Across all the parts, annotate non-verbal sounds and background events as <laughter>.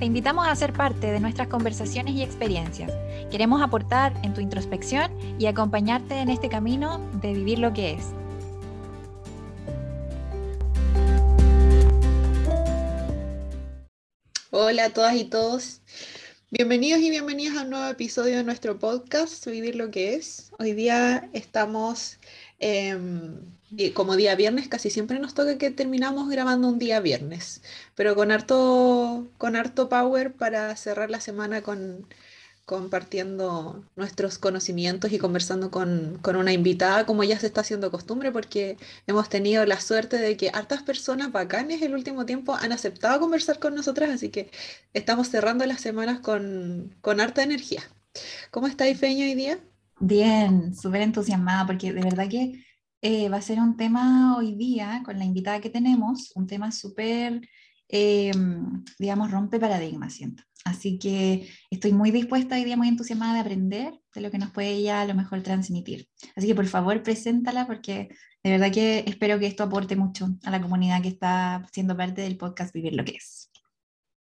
Te invitamos a ser parte de nuestras conversaciones y experiencias. Queremos aportar en tu introspección y acompañarte en este camino de vivir lo que es. Hola a todas y todos. Bienvenidos y bienvenidas a un nuevo episodio de nuestro podcast, Vivir lo que es. Hoy día estamos Em, como día viernes, casi siempre nos toca que terminamos grabando un día viernes, pero con harto, con harto power para cerrar la semana con, compartiendo nuestros conocimientos y conversando con, con, una invitada, como ya se está haciendo costumbre, porque hemos tenido la suerte de que hartas personas bacanes el último tiempo han aceptado conversar con nosotras, así que estamos cerrando las semanas con, con harta energía. ¿Cómo está Ifeño hoy día? Bien, súper entusiasmada porque de verdad que eh, va a ser un tema hoy día con la invitada que tenemos, un tema súper, eh, digamos, rompe paradigmas, siento. Así que estoy muy dispuesta hoy día, muy entusiasmada de aprender de lo que nos puede ella a lo mejor transmitir. Así que por favor, preséntala porque de verdad que espero que esto aporte mucho a la comunidad que está siendo parte del podcast Vivir lo que es.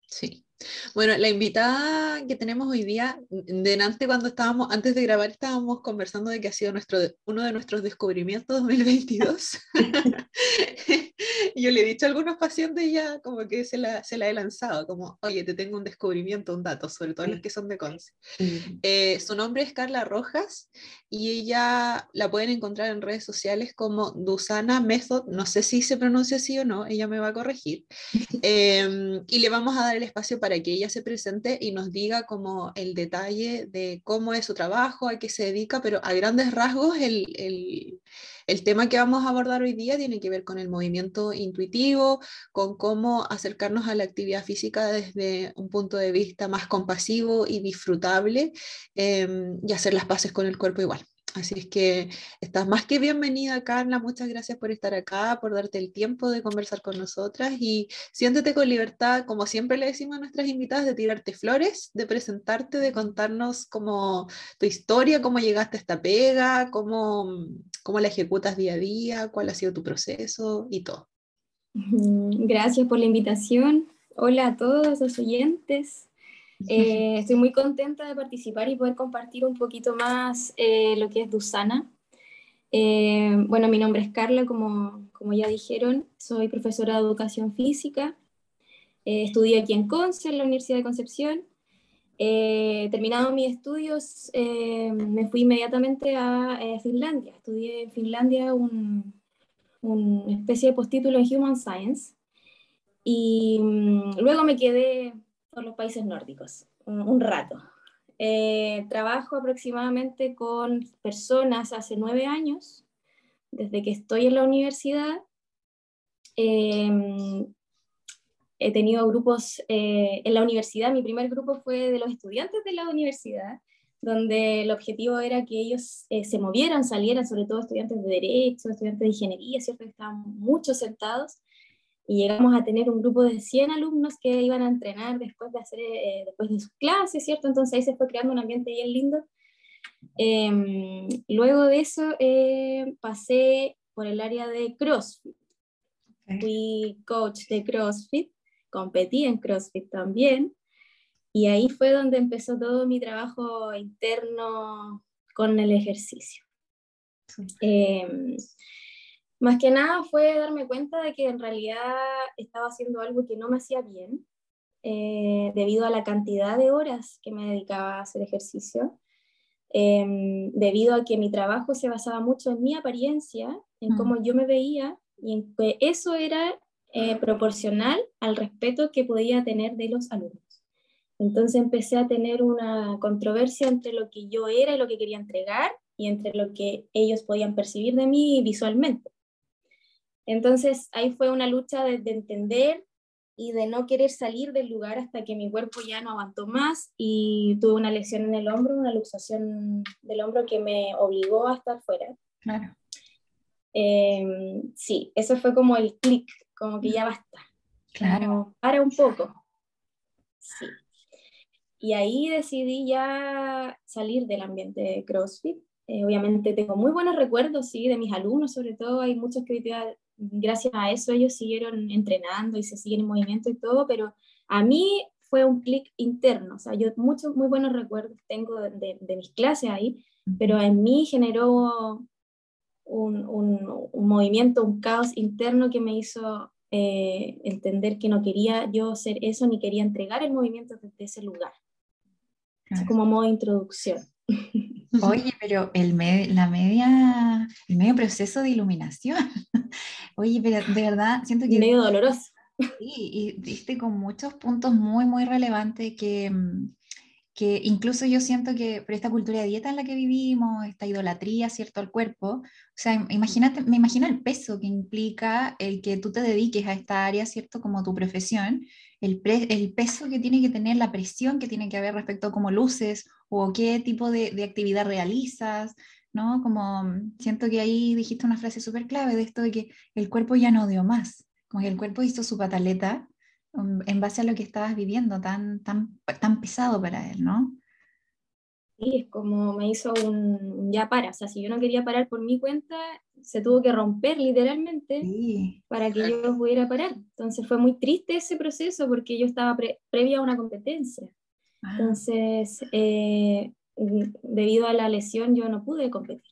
Sí, bueno, la invitada que tenemos hoy día, delante cuando estábamos, antes de grabar, estábamos conversando de que ha sido nuestro, uno de nuestros descubrimientos <laughs> 2022. <laughs> <laughs> y yo le he dicho a algunos pacientes ya como que se la, se la he lanzado, como, oye, te tengo un descubrimiento, un dato, sobre todo los que son de Conce. Eh, su nombre es Carla Rojas y ella la pueden encontrar en redes sociales como Dusana Method, no sé si se pronuncia así o no, ella me va a corregir. <laughs> Em, y le vamos a dar el espacio para para que ella se presente y nos diga como el detalle de cómo es su trabajo, a qué se dedica, pero a grandes rasgos el, el, el tema que vamos a abordar hoy día tiene que ver con el movimiento intuitivo, con cómo acercarnos a la actividad física desde un punto de vista más compasivo y disfrutable em, y hacer las paces con el cuerpo igual. Así es que estás más que bienvenida, Carla. Muchas gracias por estar acá, por darte el tiempo de conversar con nosotras y siéntete con libertad, como siempre le decimos a nuestras invitadas, de tirarte flores, de presentarte, de contarnos como tu historia, cómo llegaste a esta pega, cómo, cómo la ejecutas día a día, cuál ha sido tu proceso y todo. Gracias por la invitación. Hola a todos los oyentes. Eh, estoy muy contenta de participar y poder compartir un poquito más eh, lo que es Dusana. Eh, bueno, mi nombre es Carla, como, como ya dijeron, soy profesora de educación física. estudié aquí en Conce, en la Universidad de Concepción. terminado mis estudios, me fui inmediatamente a Finlandia. Estudié en Finlandia una un especie de postítulo en Human Science. Y mm, luego me quedé por los países nórdicos, un, rato. Eh, trabajo aproximadamente con personas hace nueve años, desde que estoy en la universidad. Em, he tenido grupos eh, en la universidad, mi primer grupo fue de los estudiantes de la universidad, donde el objetivo era que ellos eh, se movieran, salieran, sobre todo estudiantes de derecho, estudiantes de ingeniería, ¿cierto? Que estaban muchos sentados y llegamos a tener un grupo de 100 alumnos que iban a entrenar después de, hacer, eh, después de sus clases, ¿cierto? Entonces ahí se fue creando un ambiente bien lindo. Em, luego de eso eh, pasé por el área de CrossFit. Fui coach de CrossFit, competí en CrossFit también, y ahí fue donde empezó todo mi trabajo interno con el ejercicio. Eh, más que nada fue darme cuenta de que en realidad estaba haciendo algo que no me hacía bien, eh, debido a la cantidad de horas que me dedicaba a hacer ejercicio, em, debido a que mi trabajo se basaba mucho en mi apariencia, en cómo mm. yo me veía, y en que eso era eh, proporcional al respeto que podía tener de los alumnos. Entonces empecé a tener una controversia entre lo que yo era y lo que quería entregar y entre lo que ellos podían percibir de mí visualmente. Entonces ahí fue una lucha de, entender y de no querer salir del lugar hasta que mi cuerpo ya no aguantó más y tuve una lesión en el hombro, una luxación del hombro que me obligó a estar fuera. Claro. Em, sí, eso fue como el clic, como que ya basta. Claro. para un poco. Sí. Y ahí decidí ya salir del ambiente de CrossFit. Eh, obviamente tengo muy buenos recuerdos, sí, de mis alumnos, sobre todo hay muchos que gracias a eso ellos siguieron entrenando y se siguen en movimiento y todo, pero a mí fue un clic interno, o sea, yo muchos muy buenos recuerdos tengo de, de, mis clases ahí, pero en mí generó un, un, un, movimiento, un caos interno que me hizo eh, entender que no quería yo ser eso ni quería entregar el movimiento desde ese lugar. como modo de introducción. <laughs> Oye, <laughs> pero el la media, el medio proceso de iluminación. <laughs> Oye, pero de verdad siento que... Medio doloroso. Sí, y diste con muchos puntos muy, muy relevantes que, mm, que incluso yo siento que por esta cultura de dieta en la que vivimos, esta idolatría, ¿cierto?, al cuerpo, o sea, imagínate, me imagino el peso que implica el que tú te dediques a esta área, ¿cierto?, como tu profesión, el, el peso que tiene que tener, la presión que tiene que haber respecto a cómo luces o qué tipo de, de actividad realizas, ¿no? Como mm, siento que ahí dijiste una frase súper clave de esto de que el cuerpo ya no dio más, como que el cuerpo hizo su pataleta Um, en base a lo que estabas viviendo, tan, tan, tan pesado para él, ¿no? Sí, es como me hizo un, ya para, o sea, si yo no quería parar por mi cuenta, se tuvo que romper literalmente para que yo pudiera parar. Entonces fue muy triste ese proceso porque yo estaba previa a una competencia. Ah. Entonces, eh, debido a la lesión, yo no pude competir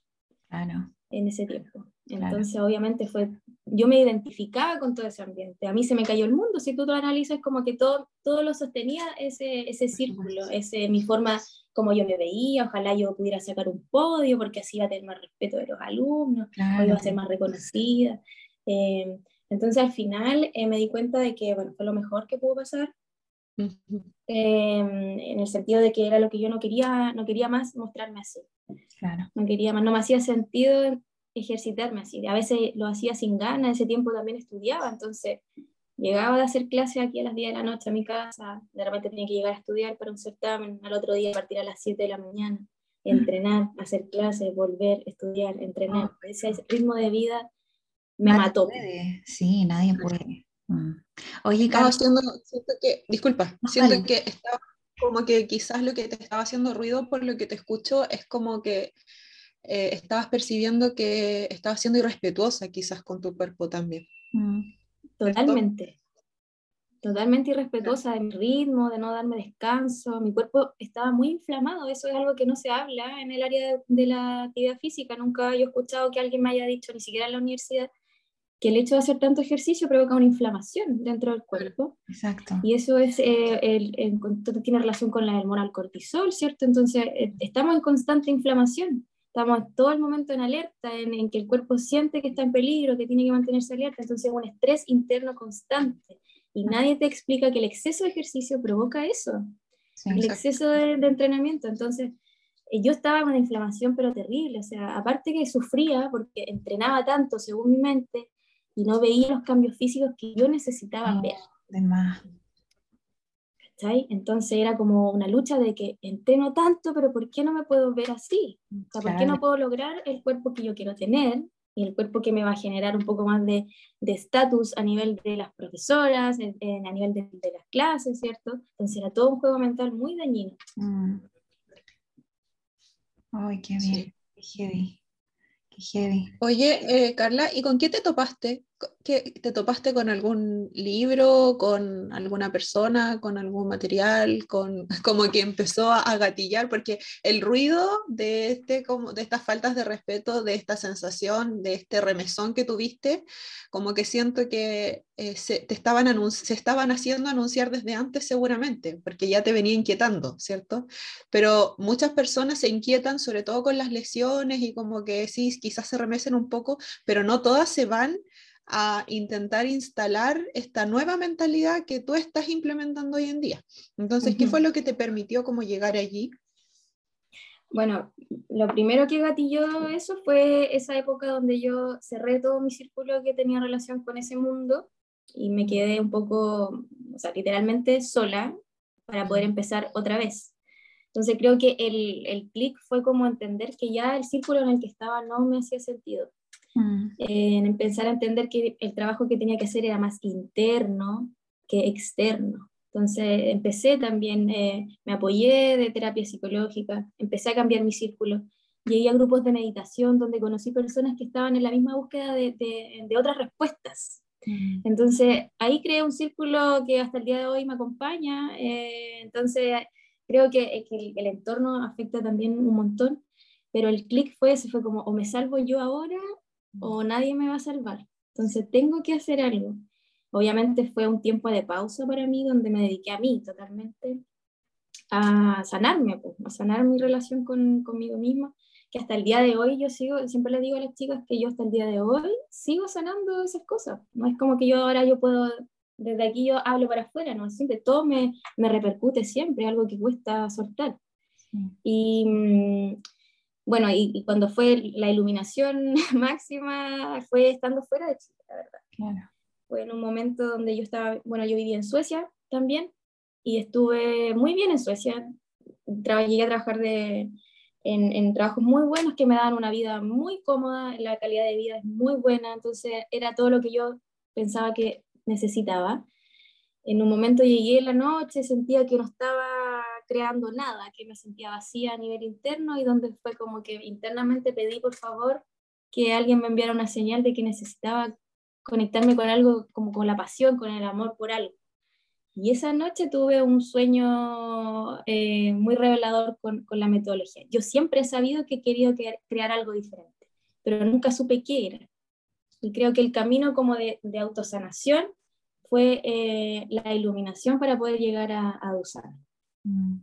claro. en ese tiempo. Entonces, obviamente, fue, yo me identificaba con todo ese ambiente. A mí se me cayó el mundo. Si tú lo analizas, como que todo, todo lo sostenía ese, ese círculo, ese, mi forma como yo me veía. Ojalá yo pudiera sacar un podio porque así iba a tener más respeto de los alumnos, o iba a ser más reconocida. Eh, entonces, al final eh, me di cuenta de que, bueno, fue lo mejor que pudo pasar. Eh, en el sentido de que era lo que yo no quería, no quería más mostrarme así. Claro. No quería más, no me hacía sentido ejercitarme así. A veces lo hacía sin ganas, ese tiempo también estudiaba, entonces llegaba de hacer clase aquí a las 10 de la noche a mi casa, de repente tenía que llegar a estudiar para un certamen, al otro día partir a las 7 de la mañana, entrenar, hacer clases, volver, estudiar, entrenar. Oh. Ese ritmo de vida me mató. Sí, nadie puede. Mm. Oye, Carlos. Siento que, disculpa, siento que estaba como que quizás lo que te estaba haciendo ruido por lo que te escucho es como que eh, estabas percibiendo que estabas siendo irrespetuosa quizás con tu cuerpo también. Mm, totalmente. Totalmente irrespetuosa de mi ritmo, de no darme descanso. Mi cuerpo estaba muy inflamado. Eso es algo que no se habla en el área de, la actividad física. Nunca he escuchado que alguien me haya dicho, ni siquiera en la universidad, que el hecho de hacer tanto ejercicio provoca una inflamación dentro del cuerpo. Exacto. Y eso es, eh, el, tiene relación con la hormona cortisol, ¿cierto? Entonces, eh, estamos en constante inflamación estamos todo el momento en alerta, en, que el cuerpo siente que está en peligro, que tiene que mantenerse alerta, entonces es un estrés interno constante. Y nadie te explica que el exceso de ejercicio provoca eso, el exceso de, entrenamiento. Entonces, eh, yo estaba con una inflamación pero terrible, o sea, aparte que sufría porque entrenaba tanto según mi mente y no veía los cambios físicos que yo necesitaba oh, ver. De más. Entonces era como una lucha de que entreno tanto, pero ¿por qué no me puedo ver así? ¿Por qué no puedo lograr el cuerpo que yo quiero tener y el cuerpo que me va a generar un poco más de estatus a nivel de las profesoras, a nivel de, las clases, ¿cierto? Entonces era todo un juego mental muy dañino. Mm. Ay, qué bien, qué heavy. Qué heavy. Oye, eh, Carla, ¿y con qué te topaste te topaste con algún libro, con alguna persona, con algún material, con <laughs> como que empezó a gatillar, porque el ruido de, este, como, de estas faltas de respeto, de esta sensación, de este remesón que tuviste, como que siento que eh, se, te estaban se estaban haciendo anunciar desde antes seguramente, porque ya te venía inquietando, ¿cierto? Pero muchas personas se inquietan sobre todo con las lesiones y como que sí, quizás se remesen un poco, pero no todas se van a intentar instalar esta nueva mentalidad que tú estás implementando hoy en día. Entonces, ¿qué fue lo que te permitió como llegar allí? Bueno, lo primero que gatilló eso fue esa época donde yo cerré todo mi círculo que tenía relación con ese mundo y me quedé un poco, o sea, literalmente sola para poder empezar otra vez. Entonces creo que el, el clic fue como entender que ya el círculo en el que estaba no me hacía sentido mm. en empezar a entender que el trabajo que tenía que hacer era más interno que externo. Entonces empecé también, eh, me apoyé de terapia psicológica, empecé a cambiar mi círculo, llegué a grupos de meditación donde conocí personas que estaban en la misma búsqueda de, de, otras respuestas. Mm. Entonces ahí creé un círculo que hasta el día de hoy me acompaña. Eh, entonces creo que, que el, entorno afecta también un montón, pero el clic fue ese, fue como o me salvo yo ahora o nadie me va a salvar. Entonces tengo que hacer algo. Obviamente fue un tiempo de pausa para mí donde me dediqué a mí totalmente, a sanarme, pues, a sanar mi relación con, conmigo misma, que hasta el día de hoy yo sigo, siempre le digo a las chicas que yo hasta el día de hoy sigo sanando esas cosas. No es como que yo ahora yo puedo, desde aquí yo hablo para afuera, no, siempre todo me, me repercute siempre, algo que cuesta soltar. Y mm, bueno, y, cuando fue la iluminación <laughs> máxima fue estando fuera de Chile, la verdad. Claro fue en un momento donde yo estaba, bueno, yo vivía en Suecia también y estuve muy bien en Suecia. llegué a trabajar de, en, en, trabajos muy buenos que me daban una vida muy cómoda, la calidad de vida es muy buena, entonces era todo lo que yo pensaba que necesitaba. En un momento llegué en la noche, sentía que no estaba creando nada, que me sentía vacía a nivel interno y donde fue como que internamente pedí por favor que alguien me enviara una señal de que necesitaba conectarme con algo como con la pasión, con el amor por algo. Y esa noche tuve un sueño eh, muy revelador con, con, la metodología. Yo siempre he sabido que he querido crear algo diferente, pero nunca supe qué era. Y creo que el camino como de, de autosanación fue eh, la iluminación para poder llegar a, a. Mm.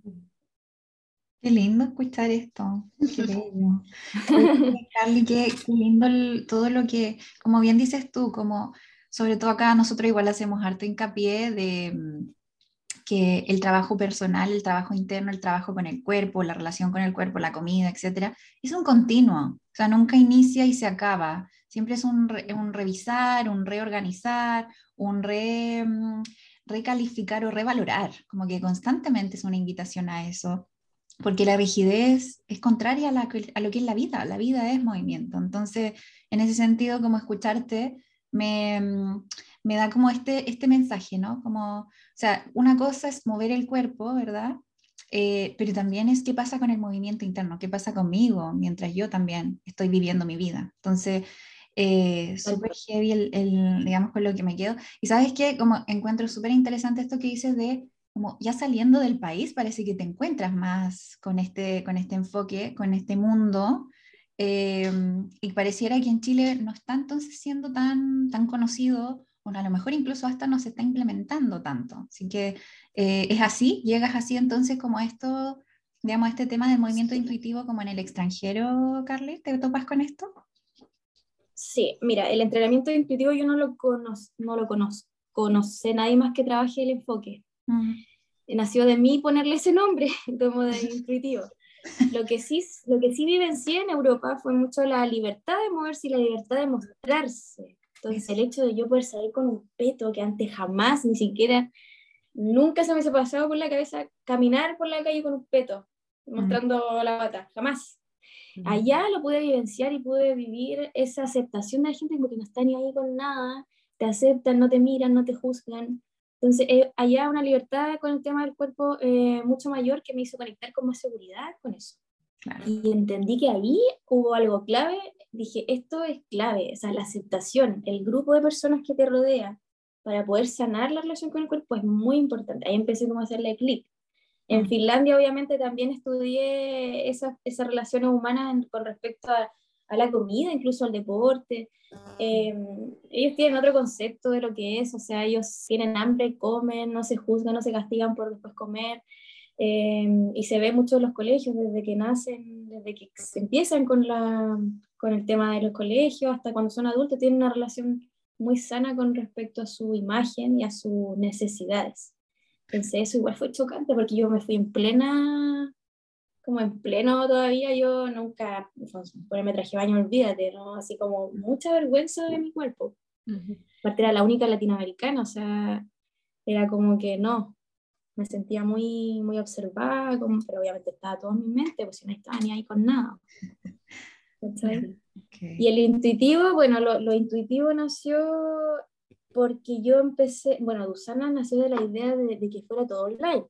Qué lindo escuchar esto. Qué <laughs> bello. <laughs> qué, lindo todo lo que, como bien dices tú, como sobre todo acá nosotros igual hacemos harto hincapié de mm, que el trabajo personal, el trabajo interno, el trabajo con el cuerpo, la relación con el cuerpo, la comida, etcétera, es un continuo. O sea, nunca inicia y se acaba. Siempre es un, un revisar, un reorganizar, un re, mm, recalificar o revalorar. Como que constantemente es una invitación a eso porque la rigidez es contraria a, lo que es la vida, la vida es movimiento. Entonces, en ese sentido, como escucharte, me, mm, me, da como este, este mensaje, ¿no? Como, o sea, una cosa es mover el cuerpo, ¿verdad? Eh, pero también es qué pasa con el movimiento interno, qué pasa conmigo mientras yo también estoy viviendo mi vida. Entonces, eh, súper heavy el, digamos, con lo que me quedo. Y sabes qué, como encuentro súper interesante esto que dices de como ya saliendo del país, parece que te encuentras más con este, con este enfoque, con este mundo, em, y pareciera que en Chile no está entonces siendo tan, tan conocido, o a lo mejor incluso hasta no se está implementando tanto. Así que eh, es así, llegas así entonces como esto, digamos, este tema del movimiento intuitivo como en el extranjero, Carly, ¿te topas con esto? Sí, mira, el entrenamiento intuitivo yo no lo, conozco, no lo conozco, conoce nadie más que trabaje el enfoque. Nació de mí ponerle ese nombre, como <laughs> de intuitivo. Lo que, sí, lo que sí vivencié en Europa fue mucho la libertad de moverse y la libertad de mostrarse. Entonces, el hecho de yo poder salir con un peto que antes jamás, ni siquiera, nunca se me ha pasado por la cabeza caminar por la calle con un peto, mostrando la pata, jamás. Allá lo pude vivenciar y pude vivir esa aceptación de la gente porque no está ni ahí con nada, te aceptan, no te miran, no te juzgan. Entonces, eh, allá una libertad con el tema del cuerpo eh, mucho mayor que me hizo conectar con más seguridad con eso. Y entendí que ahí hubo algo clave, dije, esto es clave, o sea, la aceptación, el grupo de personas que te rodea para poder sanar la relación con el cuerpo es muy importante. Ahí empecé como a hacerle clic. En mm. Finlandia obviamente también estudié esas, esas relaciones humanas con respecto a a la comida, incluso al deporte. Em, ellos tienen otro concepto de lo que es, o sea, ellos tienen hambre, comen, no se juzgan, no se castigan por después comer. Em, y se ve mucho en los colegios, desde que nacen, desde que se empiezan con, la, con el tema de los colegios, hasta cuando son adultos, tienen una relación muy sana con respecto a su imagen y a sus necesidades. Entonces eso igual fue chocante porque yo me fui en plena como en pleno todavía, yo nunca, me traje baño, olvídate, ¿no? Así como mucha vergüenza de mi cuerpo. Aparte era la única latinoamericana, o sea, era como que no, me sentía muy, muy observada, como, pero obviamente estaba todo en mi mente, pues si no estaba ni ahí con nada. <laughs> Y el intuitivo, bueno, lo, lo, intuitivo nació porque yo empecé, bueno, Dusana nació de la idea de, de que fuera todo online,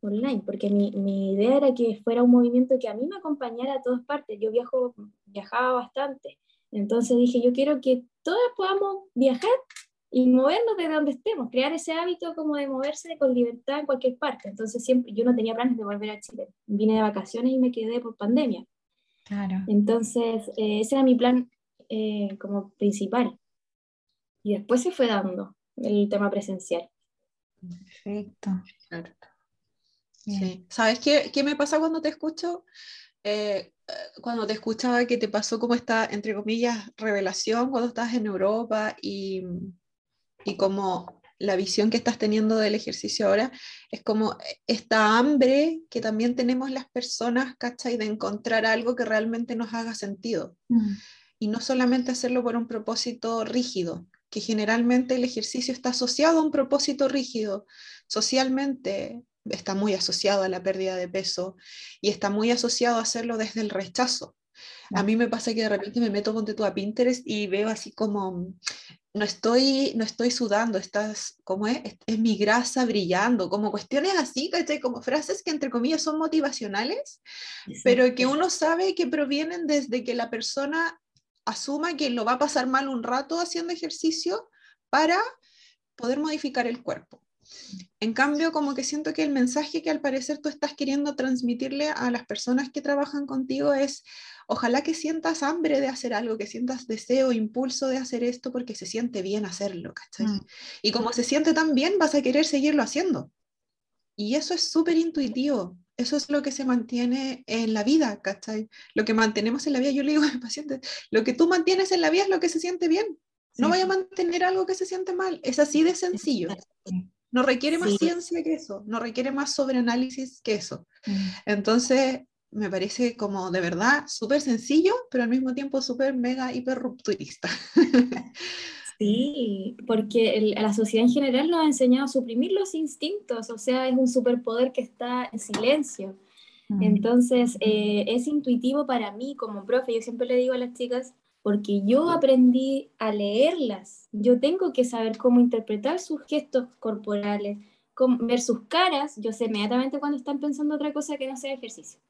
online, porque mi, mi, idea era que fuera un movimiento que a mí me acompañara a todas partes. Yo viajo, viajaba bastante, entonces dije, yo quiero que todas podamos viajar y movernos de donde estemos, crear ese hábito como de moverse con libertad en cualquier parte. Entonces siempre, yo no tenía planes de volver a Chile, vine de vacaciones y me quedé por pandemia. Claro. Entonces, eh, ese era mi plan eh, como principal. Y después se fue dando el tema presencial. Perfecto. Sí. ¿Sabes qué, qué, me pasa cuando te escucho? Eh, cuando te escuchaba que te pasó como esta, entre comillas, revelación cuando estás en Europa y, y como la visión que estás teniendo del ejercicio ahora es como esta hambre que también tenemos las personas, ¿cachai? De encontrar algo que realmente nos haga sentido. Mm. Y no solamente hacerlo por un propósito rígido, que generalmente el ejercicio está asociado a un propósito rígido. Socialmente está muy asociado a la pérdida de peso y está muy asociado a hacerlo desde el rechazo. A mí me pasa que de repente me meto ponte tú a Pinterest y veo así como no estoy, no estoy sudando, estás, como es? es? mi grasa brillando, como cuestiones así, ¿cachai? Como frases que entre comillas son motivacionales, pero que uno sabe que provienen desde que la persona asuma que lo va a pasar mal un rato haciendo ejercicio para poder modificar el cuerpo. En cambio, como que siento que el mensaje que al parecer tú estás queriendo transmitirle a las personas que trabajan contigo es, ojalá que sientas hambre de hacer algo, que sientas deseo, impulso de hacer esto porque se siente bien hacerlo, ¿cachai? Mm. Y como se siente tan bien, vas a querer seguirlo haciendo. Y eso es súper intuitivo. Eso es lo que se mantiene en la vida, ¿cachai? Lo que mantenemos en la vida, yo le digo a mis pacientes, lo que tú mantienes en la vida es lo que se siente bien. No vaya a mantener algo que se siente mal. Es así de sencillo. No requiere más ciencia que eso, no requiere más sobreanálisis que eso. Mm. Entonces, me parece como de verdad súper sencillo, pero al mismo tiempo súper mega hiper rupturista. <laughs> Sí, porque la sociedad en general nos ha enseñado a suprimir los instintos, o sea, es un superpoder que está en silencio. Mm. Entonces, eh, es intuitivo para mí como profe, yo siempre le digo a las chicas, porque yo aprendí a leerlas. Yo tengo que saber cómo interpretar sus gestos corporales, cómo, ver sus caras. Yo sé inmediatamente cuando están pensando otra cosa que no sea ejercicio.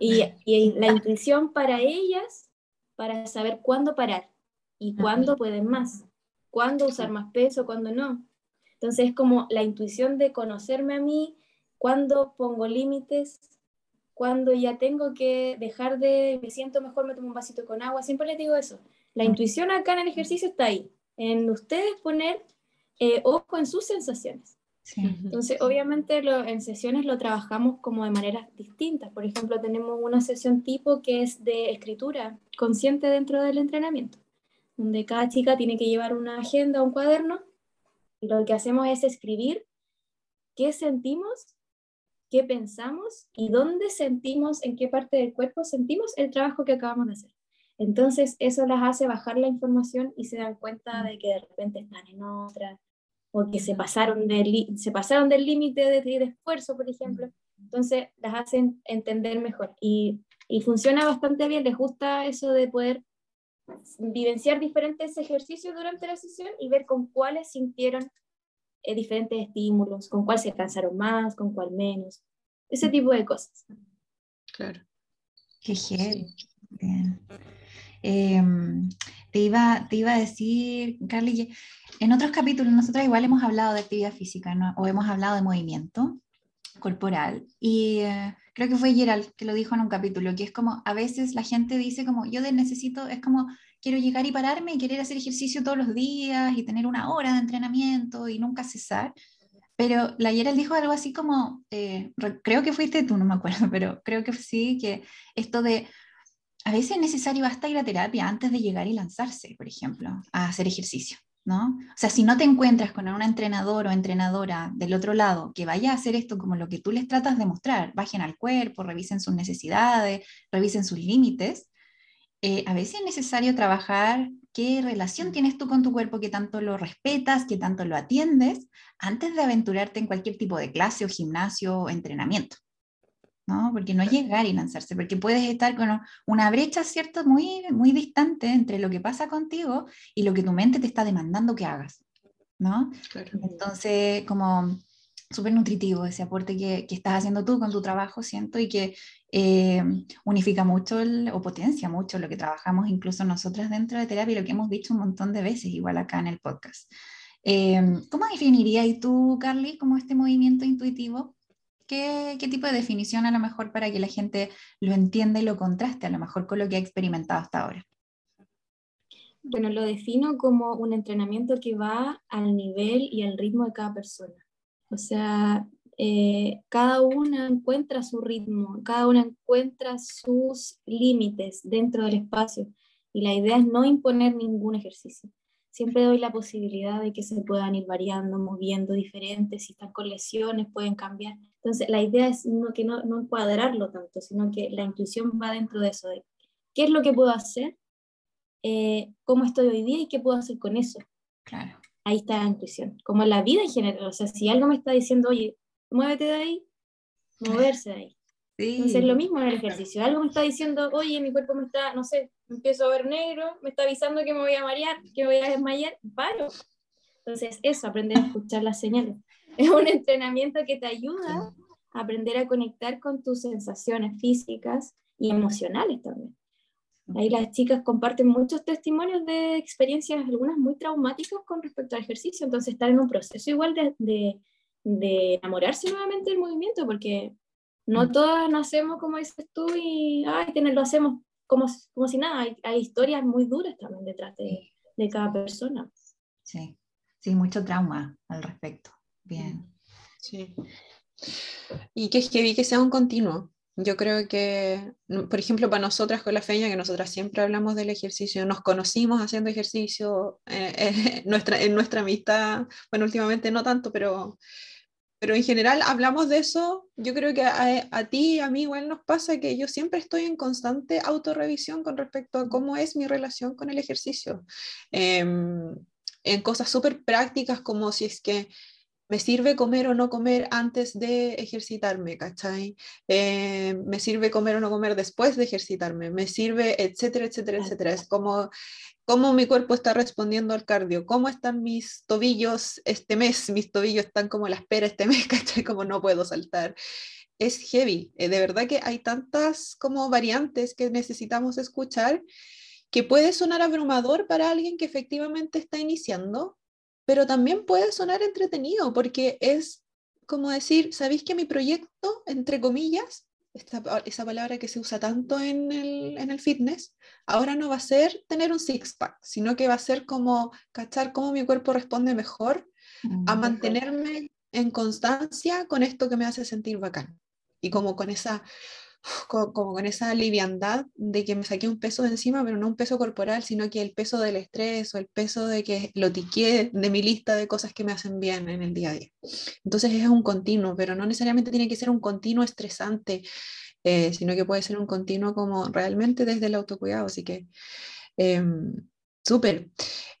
Y, y, la intuición para ellas, para saber cuándo parar y cuándo pueden más, cuándo usar más peso, cuándo no. Entonces es como la intuición de conocerme a mí, cuándo pongo límites, cuando ya tengo que dejar de, me siento mejor, me tomo un vasito con agua, siempre les digo eso. La intuición acá en el ejercicio está ahí, en ustedes poner eh, ojo en sus sensaciones. Entonces, obviamente en sesiones lo trabajamos como de maneras distintas. Por ejemplo, tenemos una sesión tipo que es de escritura consciente dentro del entrenamiento, donde cada chica tiene que llevar una agenda, un cuaderno, y lo que hacemos es escribir qué sentimos qué pensamos y dónde sentimos, en qué parte del cuerpo sentimos el trabajo que acabamos de hacer. Entonces, eso las hace bajar la información y se dan cuenta de que de repente están en otra, o que se pasaron, del, límite de, de, esfuerzo, por ejemplo. Entonces, las hacen entender mejor. Y, y funciona bastante bien, les gusta eso de poder vivenciar diferentes ejercicios durante la sesión y ver con cuáles sintieron eh, diferentes estímulos, con cuál se cansaron más, con cuál menos, ese tipo de cosas. Claro. Qué genial. Em, te, iba, te iba a decir, Carly, en otros capítulos nosotros igual hemos hablado de actividad física ¿no? o hemos hablado de movimiento corporal y eh, creo que fue Gerald que lo dijo en un capítulo, que es como a veces la gente dice como yo necesito, es como quiero llegar y pararme y querer hacer ejercicio todos los días y tener una hora de entrenamiento y nunca cesar. Pero la Gerald dijo algo así como, eh, creo que fuiste tú, no me acuerdo, <laughs> pero creo que sí, que esto de, a veces es necesario hasta ir a terapia antes de llegar y lanzarse, por ejemplo, a hacer ejercicio, ¿no? O sea, si no te encuentras con un entrenador o entrenadora del otro lado que vaya a hacer esto como lo que tú les tratas de mostrar, bajen al cuerpo, revisen sus necesidades, revisen sus límites, eh, a veces es necesario trabajar qué relación tienes tú con tu cuerpo, qué tanto lo respetas, qué tanto lo atiendes, antes de aventurarte en cualquier tipo de clase o gimnasio o entrenamiento. ¿No? Porque no llegar y lanzarse, porque puedes estar con una brecha, ¿cierto? Muy, muy distante entre lo que pasa contigo y lo que tu mente te está demandando que hagas, ¿no? Entonces, como súper nutritivo ese aporte que, que, estás haciendo tú con tu trabajo, siento, y que eh, unifica mucho o potencia mucho lo que trabajamos incluso nosotras dentro de terapia y lo que hemos dicho un montón de veces, igual acá en el podcast. Eh, ¿Cómo definirías tú, Carly, como este movimiento intuitivo? ¿Qué, ¿Qué, tipo de definición a lo mejor para que la gente lo entienda y lo contraste a lo mejor con lo que ha experimentado hasta ahora? Bueno, lo defino como un entrenamiento que va al nivel y al ritmo de cada persona. O sea, eh, cada una encuentra su ritmo, cada una encuentra sus límites dentro del espacio y la idea es no imponer ningún ejercicio. Siempre doy la posibilidad de que se puedan ir variando, moviendo diferentes, si están con lesiones pueden cambiar. Entonces la idea es no, que no, no encuadrarlo tanto, sino que la intuición va dentro de eso, de qué es lo que puedo hacer, eh, cómo estoy hoy día y qué puedo hacer con eso. Claro. Ahí está la intuición, como en la vida en general. O sea, si algo me está diciendo, oye, muévete de ahí, moverse de ahí. Sí. Entonces lo mismo en el ejercicio. Algo me está diciendo, oye, mi cuerpo me está, no sé, empiezo a ver negro, me está avisando que me voy a marear, que me voy a desmayar, paro. Entonces eso, aprender a escuchar las señales. <laughs> Es un entrenamiento que te ayuda a aprender a conectar con tus sensaciones físicas y emocionales también. Ahí las chicas comparten muchos testimonios de experiencias, algunas muy traumáticas con respecto al ejercicio, entonces estar en un proceso igual de, de de enamorarse nuevamente del movimiento, porque no mm. todas nacemos, como dices tú, y ay, lo hacemos como, como si nada. Hay, hay, historias muy duras también detrás de, de, cada persona. Sí, sí, mucho trauma al respecto. Bien. Sí. Y que es que vi que sea un continuo. Yo creo que, por ejemplo, para nosotras con la feña, que nosotras siempre hablamos del ejercicio, nos conocimos haciendo ejercicio eh, <laughs> eh, nuestra, en nuestra amistad, bueno, últimamente no tanto, pero pero en general hablamos de eso, yo creo que a, ti y a mí igual nos pasa que yo siempre estoy en constante autorrevisión con respecto a cómo es mi relación con el ejercicio. Em, en cosas súper prácticas como si es que me sirve comer o no comer antes de ejercitarme, ¿cachai? Eh, me sirve comer o no comer después de ejercitarme, me sirve, etcétera, etcétera, etcétera. Es como cómo mi cuerpo está respondiendo al cardio, cómo están mis tobillos este mes, mis tobillos están como la espera este mes, <laughs> ¿cachai? Como no puedo saltar. Es heavy, eh, de verdad que hay tantas como variantes que necesitamos escuchar que puede sonar abrumador para alguien que efectivamente está iniciando, pero también puede sonar entretenido porque es como decir, ¿sabéis que mi proyecto, entre comillas, esa palabra que se usa tanto en el, en el, fitness, ahora no va a ser tener un six-pack, sino que va a ser como cachar cómo mi cuerpo responde mejor a mm, mantenerme en constancia con esto que me hace sentir bacán. Y como con esa como, con esa liviandad de que me saqué un peso de encima, pero no un peso corporal, sino que el peso del estrés o el peso de que lo tiqué de mi lista de cosas que me hacen bien en el día a día. Entonces es un continuo, pero no necesariamente tiene que ser un continuo estresante, eh, sino que puede ser un continuo como realmente desde el autocuidado. Así que, em, súper.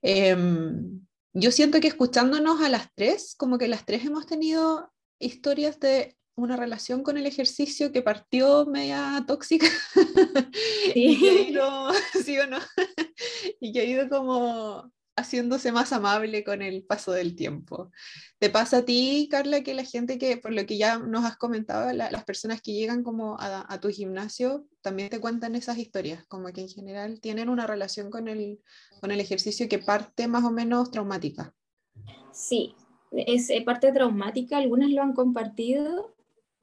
Em, yo siento que escuchándonos a las tres, como que las tres hemos tenido historias de una relación con el ejercicio que partió media tóxica <laughs> y que ha ido, <laughs> ¿sí o no? <laughs> y que ha ido como haciéndose más amable con el paso del tiempo. ¿Te pasa a ti, Carla, que la gente que, por lo que ya nos has comentado, las personas que llegan como a, a, tu gimnasio también te cuentan esas historias, como que en general tienen una relación con el, con el ejercicio que parte más o menos traumática? Sí, es parte traumática, algunas lo han compartido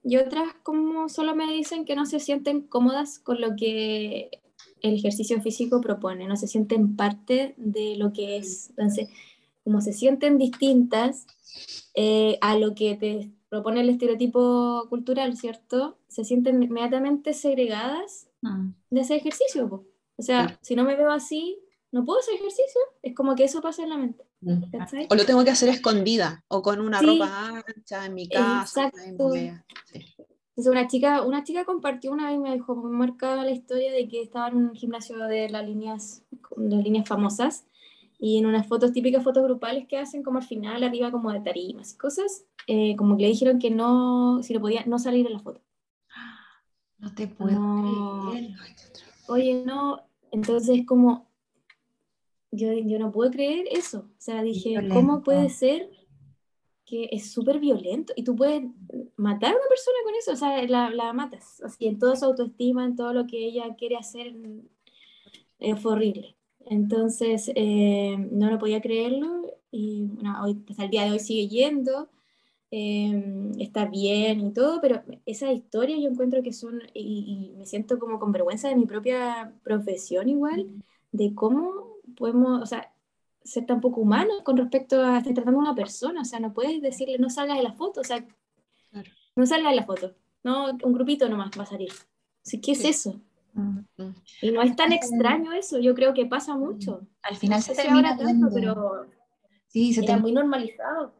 y otras como solo me dicen que no se sienten cómodas con lo que el ejercicio físico propone, no se sienten parte de lo que es. Entonces, como se sienten distintas eh, a lo que te propone el estereotipo cultural, ¿cierto? Se sienten inmediatamente segregadas mm. de ese ejercicio. O sea, si no me veo así, no puedo hacer ejercicio. Es como que eso pasa en la mente. Mm. O lo tengo que hacer escondida o con una ropa ancha en mi casa. Exacto. Entonces una chica, una chica compartió una vez, me dejó muy marcada la historia de que estaba en un gimnasio de las líneas, de las líneas famosas y en unas fotos, típicas fotos grupales que hacen como al final, arriba como de tarimas y cosas, eh, como que le dijeron que no, si lo podía, no salir en la foto. No te puedo creer. Oye, no, entonces como, yo, yo no puedo creer eso. O sea, dije, ¿cómo puede ser que es súper violento y tú puedes matar a una persona con eso? O sea, la, la matas. Así, en toda su autoestima, en todo lo que ella quiere hacer, eh, fue horrible. Entonces, eh, no lo podía creerlo y bueno, hoy, hasta el día de hoy sigue yendo. Em, está bien y todo, pero esa historia yo encuentro que son, y, me siento como con vergüenza de mi propia profesión igual, de cómo podemos, o sea, ser tan poco humanos con respecto a estar tratando a una persona, o sea, no puedes decirle no salgas de la foto, o sea, no salgas de la foto, no, un grupito nomás va a salir. Así, ¿qué es eso? Y no es tan extraño eso, yo creo que pasa mucho. Al final se termina tanto, pero sí, se era muy normalizado.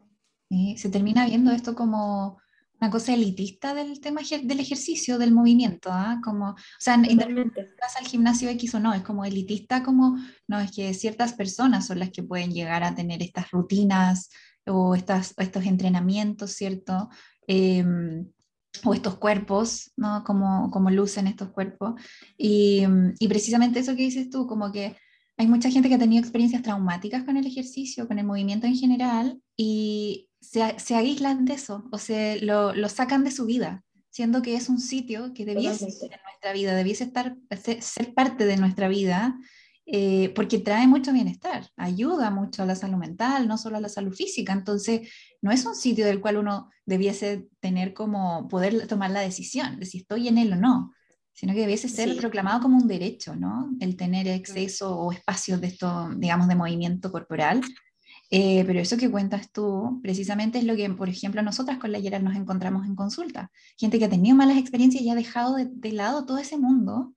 Se termina viendo esto como una cosa elitista del tema del ejercicio, del movimiento, ¿ah? como, o sea, vas al gimnasio X o no, es como elitista, como, no, es que ciertas personas son las que pueden llegar a tener estas rutinas o estas, estos entrenamientos, ¿cierto? Em, o estos cuerpos, ¿no? Como, como lucen estos cuerpos. Y, y precisamente eso que dices tú, como que hay mucha gente que ha tenido experiencias traumáticas con el ejercicio, con el movimiento en general, y se, aíslan de eso o se lo, lo, sacan de su vida, siendo que es un sitio que debiese ser en nuestra vida, debiese estar, ser, parte de nuestra vida, eh, porque trae mucho bienestar, ayuda mucho a la salud mental, no solo a la salud física. Entonces, no es un sitio del cual uno debiese tener como poder tomar la decisión de si estoy en él o no, sino que debiese ser proclamado como un derecho, ¿no? El tener exceso o espacios de esto, digamos, de movimiento corporal eh, pero eso que cuentas tú, precisamente es lo que, por ejemplo, nosotras con la Gerald nos encontramos en consulta. Gente que ha tenido malas experiencias y ha dejado de, lado todo ese mundo,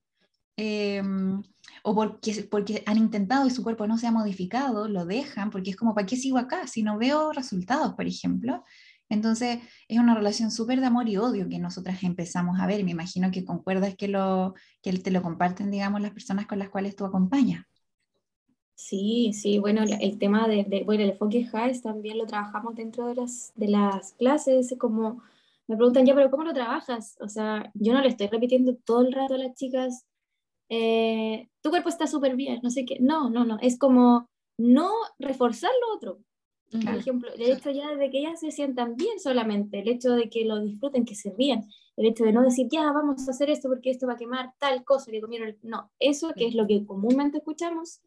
em, o porque, porque han intentado y su cuerpo no se ha modificado, lo dejan, porque es como, ¿para qué sigo acá si no veo resultados, por ejemplo? Entonces, es una relación súper de amor y odio que nosotras empezamos a ver. Me imagino que concuerdas que, lo, que te lo comparten, digamos, las personas con las cuales tú acompañas. Sí, sí, bueno, el tema de, bueno, el enfoque HAES también lo trabajamos dentro de las, de las clases, como me preguntan ya, pero ¿cómo lo trabajas? O sea, yo no le estoy repitiendo todo el rato a las chicas, eh, tu cuerpo está súper bien, no sé qué, no, no, no, es como no reforzar lo otro. Por ejemplo, el hecho ya de que ellas se sientan bien solamente, el hecho de que lo disfruten, que se rían, el hecho de no decir, ya, vamos a hacer esto porque esto va a quemar tal cosa que comieron, no, eso que es lo que comúnmente escuchamos,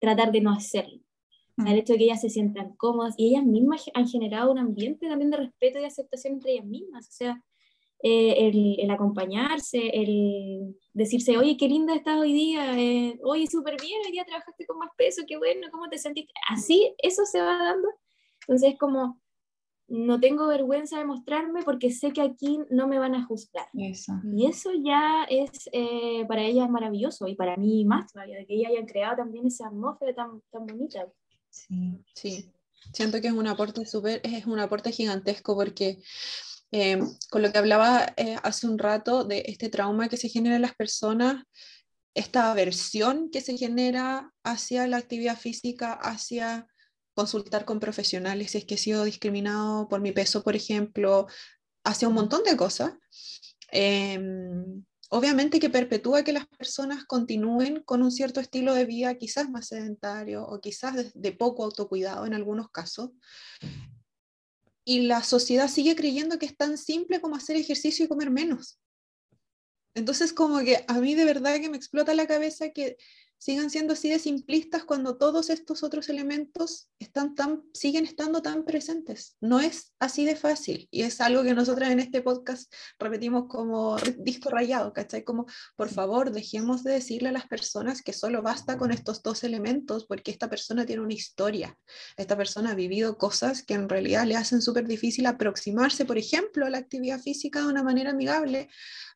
tratar de no hacerlo. el mm. hecho de que ellas se sientan cómodas y ellas mismas han generado un ambiente también de respeto y aceptación entre ellas mismas. O sea, eh, el, acompañarse, el decirse, oye, qué linda estás hoy día, eh, oye, súper bien, hoy día trabajaste con más peso, qué bueno, ¿cómo te sentiste? Así, eso se va dando. Entonces, es como no tengo vergüenza de mostrarme porque sé que aquí no me van a juzgar. Y eso ya es eh, para ellas maravilloso y para mí más todavía, de que ellas hayan creado también esa atmósfera tan, tan bonita. Sí, sí. Siento que es un aporte súper, es un aporte gigantesco porque eh, con lo que hablaba eh, hace un rato de este trauma que se genera en las personas, esta aversión que se genera hacia la actividad física, hacia consultar con profesionales si es que he sido discriminado por mi peso, por ejemplo, hacia un montón de cosas. Em, obviamente que perpetúa que las personas continúen con un cierto estilo de vida quizás más sedentario o quizás de, de poco autocuidado en algunos casos. Y la sociedad sigue creyendo que es tan simple como hacer ejercicio y comer menos. Entonces como que a mí de verdad que me explota la cabeza que sigan siendo así de simplistas cuando todos estos otros elementos están tan, siguen estando tan presentes. No es así de fácil y es algo que nosotros en este podcast repetimos como disco rayado, ¿cachai? Como, por favor, dejemos de decirle a las personas que solo basta con estos dos elementos porque esta persona tiene una historia, esta persona ha vivido cosas que en realidad le hacen súper difícil aproximarse, por ejemplo, a la actividad física de una manera amigable,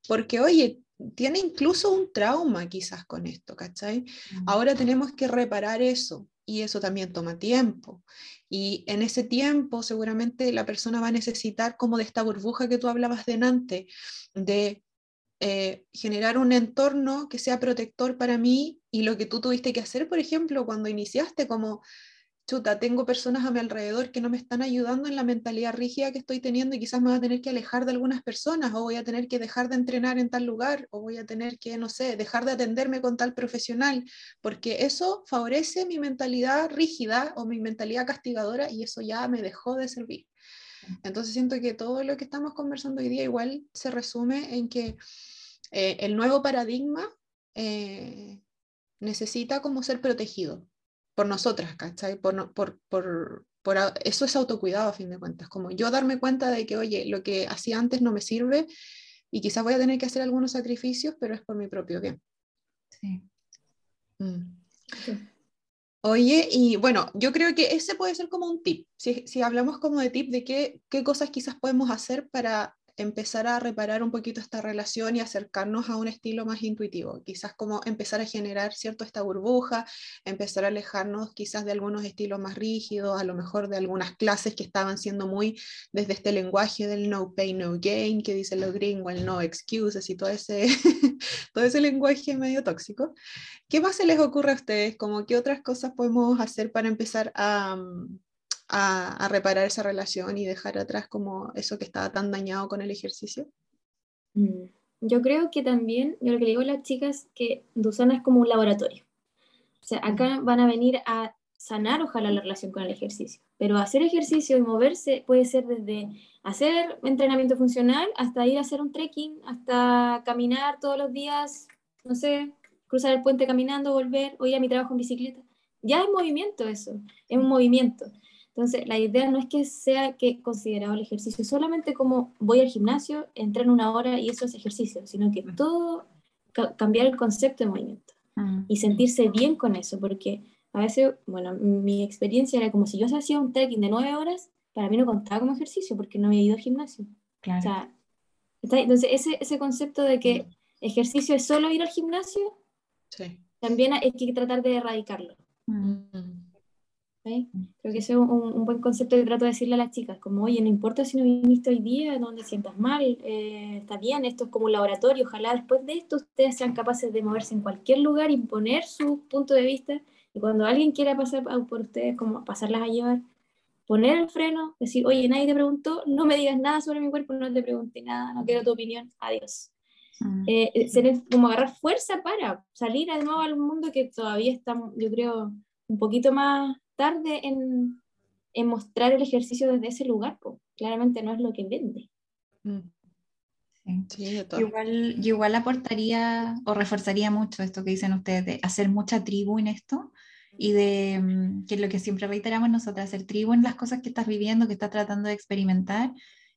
porque, oye, tiene incluso un trauma quizás con esto, ¿cachai? Mm. Ahora tenemos que reparar eso y eso también toma tiempo. Y en ese tiempo seguramente la persona va a necesitar como de esta burbuja que tú hablabas delante, de eh, generar un entorno que sea protector para mí y lo que tú tuviste que hacer, por ejemplo, cuando iniciaste, como chuta, tengo personas a mi alrededor que no me están ayudando en la mentalidad rígida que estoy teniendo y quizás me voy a tener que alejar de algunas personas o voy a tener que dejar de entrenar en tal lugar o voy a tener que, no sé, dejar de atenderme con tal profesional, porque eso favorece mi mentalidad rígida o mi mentalidad castigadora y eso ya me dejó de servir. Entonces siento que todo lo que estamos conversando hoy día igual se resume en que eh, el nuevo paradigma eh, necesita como ser protegido por nosotras, ¿cachai? Por, por, por, por, eso es autocuidado a fin de cuentas, como yo darme cuenta de que, oye, lo que hacía antes no me sirve y quizás voy a tener que hacer algunos sacrificios, pero es por mi propio bien. Sí. Mm. Oye, y bueno, yo creo que ese puede ser como un tip, si, si hablamos como de tip de qué, qué cosas quizás podemos hacer para empezar a reparar un poquito esta relación y acercarnos a un estilo más intuitivo, quizás como empezar a generar cierto esta burbuja, empezar a alejarnos quizás de algunos estilos más rígidos, a lo mejor de algunas clases que estaban siendo muy desde este lenguaje del no pain, no gain, que dicen los gringos, el no excuses y todo ese, <laughs> todo ese lenguaje medio tóxico. ¿Qué más se les ocurre a ustedes? Como qué otras cosas podemos hacer para empezar a, mm, a, reparar esa relación y dejar atrás como eso que estaba tan dañado con el ejercicio? Mm, yo creo que también, yo lo que le digo a las chicas, que Dusana es como un laboratorio. O sea, acá van a venir a sanar, ojalá, la relación con el ejercicio. Pero hacer ejercicio y moverse puede ser desde hacer entrenamiento funcional hasta ir a hacer un trekking, hasta caminar todos los días, no sé, cruzar el puente caminando, volver, o ir a mi trabajo en bicicleta. Ya es movimiento eso, es un movimiento. Entonces, la idea no es que sea que considerado el ejercicio solamente como voy al gimnasio, entreno una hora y eso es ejercicio, sino que todo cambiar el concepto de movimiento mm. y sentirse bien con eso, porque a veces, bueno, mi experiencia era como si yo hacía un trekking de nueve horas, para mí no contaba como ejercicio porque no había ido al gimnasio. Claro. O sea, entonces, ese, ese concepto de que ejercicio es solo ir al gimnasio, sí. también hay que tratar de erradicarlo. Mm. Creo que ese es un, buen concepto que trato de decirle a las chicas, como, oye, no importa si no viniste hoy día, no te sientas mal, eh, está bien, esto es como un laboratorio, ojalá después de esto ustedes sean capaces de moverse en cualquier lugar, imponer su punto de vista, y cuando alguien quiera pasar por ustedes, como pasarlas a llevar, poner el freno, decir, oye, nadie te preguntó, no me digas nada sobre mi cuerpo, no te pregunté nada, no quiero tu opinión, adiós. Mm. Eh, ser como agarrar fuerza para salir de nuevo al mundo que todavía está, yo creo, un poquito más tarde en, en mostrar el ejercicio desde ese lugar, pues. claramente no es lo que vende. Mm. Sí. igual, yo igual aportaría o reforzaría mucho esto que dicen ustedes de hacer mucha tribu en esto y de mm, que es lo que siempre reiteramos nosotros, hacer tribu en las cosas que estás viviendo, que estás tratando de experimentar.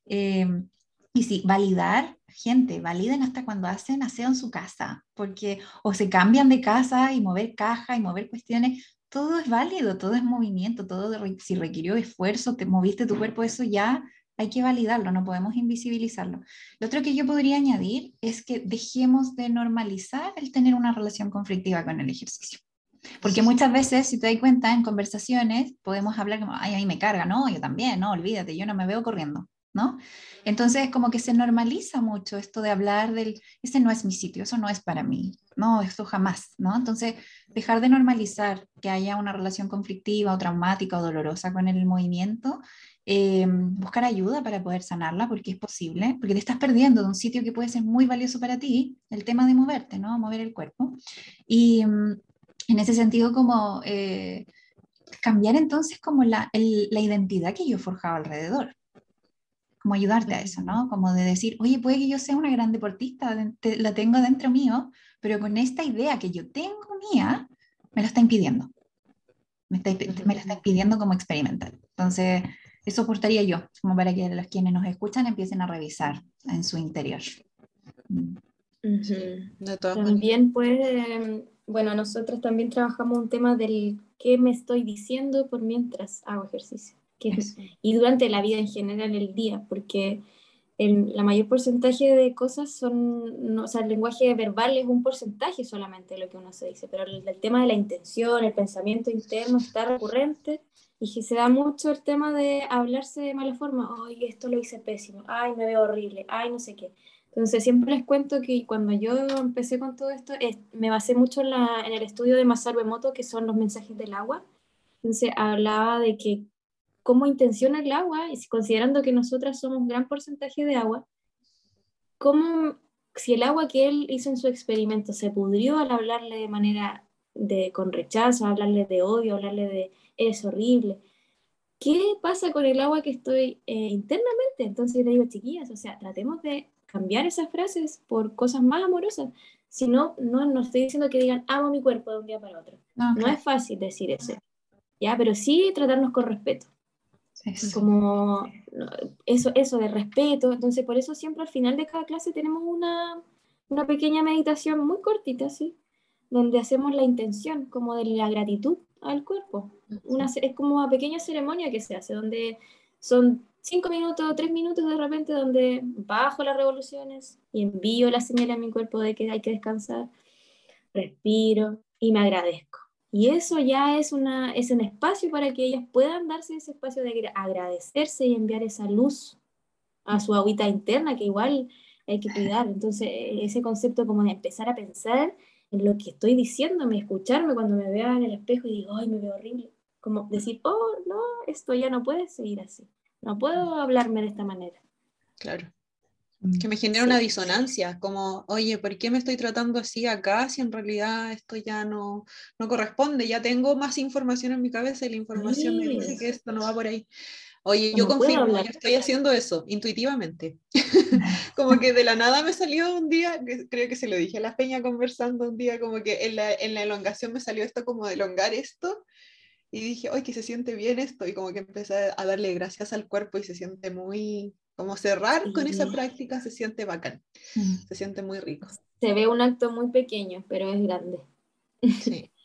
Em, y sí, validar, gente, validen hasta cuando hacen aseo en su casa, porque o se cambian de casa y mover caja y mover cuestiones, todo es válido, todo es movimiento, todo si requirió esfuerzo, te moviste tu cuerpo, eso ya hay que validarlo, no podemos invisibilizarlo. Lo otro que yo podría añadir es que dejemos de normalizar el tener una relación conflictiva con el ejercicio. Porque muchas veces, si te das cuenta, en conversaciones podemos hablar como, ay, ahí me carga, no, yo también, no, olvídate, yo no me veo corriendo. ¿no? Entonces, como que se normaliza mucho esto de hablar del, ese no es mi sitio, eso no es para mí, no, eso jamás, ¿no? Entonces, dejar de normalizar que haya una relación conflictiva o traumática o dolorosa con el movimiento, eh, buscar ayuda para poder sanarla, porque es posible, porque te estás perdiendo de un sitio que puede ser muy valioso para ti, el tema de moverte, ¿no? Mover el cuerpo. Y mm, en ese sentido, como... Eh, cambiar entonces como la, la identidad que yo forjaba alrededor como ayudarte a eso, ¿no? Como de decir, oye, puede que yo sea una gran deportista, la tengo dentro mío, pero con esta idea que yo tengo mía, me lo está impidiendo. Me, está, me la está impidiendo como experimentar. Entonces, eso aportaría yo, como para que los quienes nos escuchan empiecen a revisar en su interior. Mm. también puede, bueno, nosotros también trabajamos un tema del qué me estoy diciendo por mientras hago ejercicio y durante la vida en general, el día, porque el, la mayor porcentaje de cosas son, o sea, el lenguaje verbal es un porcentaje solamente de lo que uno se dice, pero el, tema de la intención, el pensamiento interno está recurrente y se da mucho el tema de hablarse de mala forma, ay, esto lo hice pésimo, ay, me veo horrible, ay, no sé qué. Entonces siempre les cuento que cuando yo empecé con todo esto, me basé mucho en, la, en el estudio de Masaru Emoto, que son los mensajes del agua, Entonces hablaba de que cómo intenciona el agua, y considerando que nosotras somos un gran porcentaje de agua, cómo si el agua que él hizo en su experimento se pudrió al hablarle de manera de, con rechazo, hablarle de odio, hablarle de es horrible, ¿qué pasa con el agua que estoy eh, internamente? Entonces le digo, chiquillas, o sea, tratemos de cambiar esas frases por cosas más amorosas. Si no, no, no estoy diciendo que digan amo mi cuerpo de un día para otro. No es fácil decir eso. ¿ya? Pero sí tratarnos con respeto. Como eso, eso de respeto. Entonces, por eso siempre al final de cada clase tenemos una, una pequeña meditación muy cortita, ¿sí? Donde hacemos la intención, como de la gratitud al cuerpo. Una, es como una pequeña ceremonia que se hace, donde son cinco minutos, tres minutos de repente, donde bajo las revoluciones y envío la señal a mi cuerpo de que hay que descansar, respiro y me agradezco. Y eso ya es, una, es un espacio para que ellas puedan darse ese espacio de agradecerse y enviar esa luz a su agüita interna, que igual hay que cuidar. Entonces, ese concepto como de empezar a pensar en lo que estoy diciéndome, escucharme cuando me vea en el espejo y digo, ay, me veo horrible. Como decir, oh, no, esto ya no puede seguir así. No puedo hablarme de esta manera. Claro. Mm. Que me genera una disonancia, como, oye, ¿por qué me estoy tratando así acá si en realidad esto ya no, no corresponde? Ya tengo más información en mi cabeza y la información me dice que esto no va por ahí. Oye, yo confirmo, yo estoy haciendo eso intuitivamente. <laughs> como que de la nada me salió un día, creo que se lo dije a la peña conversando un día, como que en la, en la elongación me salió esto como de elongar esto. Y dije, ¡ay, que se siente bien esto! Y como que empecé a darle gracias al cuerpo y se siente muy, como cerrar con esa práctica se siente bacán, mm. se siente muy rico. Se ve un acto muy pequeño, pero es grande. Sí. <laughs>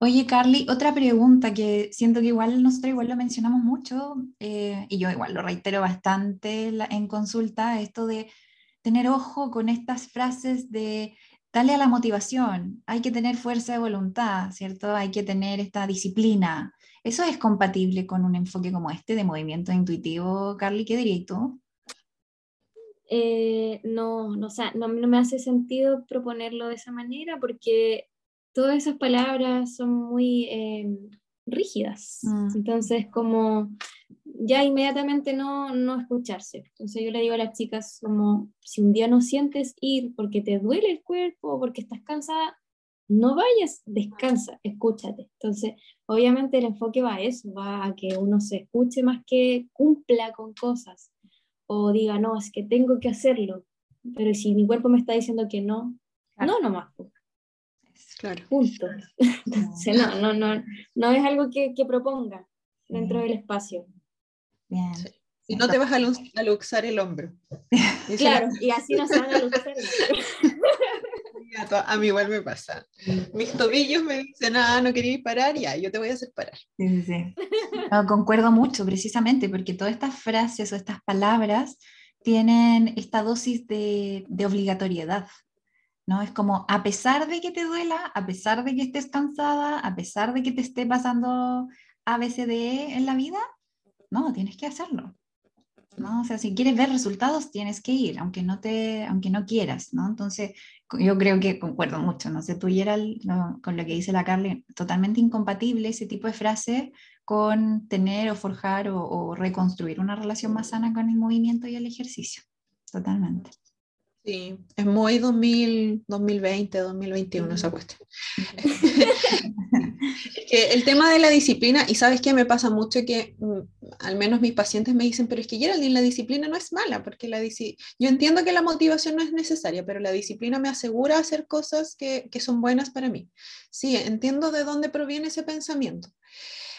Oye, Carly, otra pregunta que siento que igual nosotros igual lo mencionamos mucho, eh, y yo igual lo reitero bastante en consulta, esto de tener ojo con estas frases de dale a la motivación, hay que tener fuerza de voluntad, ¿cierto? Hay que tener esta disciplina, ¿Eso es compatible con un enfoque como este de movimiento intuitivo, Carly? ¿Qué dirías tú? Eh, no, no, no, me hace sentido proponerlo de esa manera porque todas esas palabras son muy eh, rígidas. Mm. Entonces, como ya inmediatamente no, no escucharse. Entonces yo le digo a las chicas como, si un día no sientes ir porque te duele el cuerpo, porque estás cansada, no vayas, descansa, escúchate. Entonces, obviamente el enfoque va a eso, va a que uno se escuche más que cumpla con cosas o diga, no, es que tengo que hacerlo, pero si mi cuerpo me está diciendo que no, no nomás. Claro. Punto. <laughs> Entonces, no, no, no, no es algo que, proponga dentro del espacio. Bien. Y no te vas a, luxar el hombro. <laughs> claro, y así no se van a luxar <laughs> a mí igual me pasa. Mis tobillos me dicen, ah, no quería parar, ya, yo te voy a hacer parar. Sí, sí. concuerdo mucho, precisamente, porque todas estas frases o estas palabras tienen esta dosis de, de obligatoriedad. ¿no? Es como, a pesar de que te duela, a pesar de que estés cansada, a pesar de que te esté pasando ABCD en la vida, no, tienes que hacerlo. ¿no? O sea, si quieres ver resultados, tienes que ir, aunque no, te, aunque no quieras, ¿no? Entonces, yo creo que concuerdo mucho, no sé, tú y con lo que dice la Carly, totalmente incompatible ese tipo de frase con tener o forjar o, reconstruir una relación más sana con el movimiento y el ejercicio, totalmente. Sí, es muy 2000, 2020, 2021 esa cuestión. <laughs> el tema de la disciplina, y sabes que me pasa mucho que mm, al menos mis pacientes me dicen, pero es que Geraldine, la disciplina no es mala, porque la yo entiendo que la motivación no es necesaria, pero la disciplina me asegura hacer cosas que, que son buenas para mí. Sí, entiendo de dónde proviene ese pensamiento.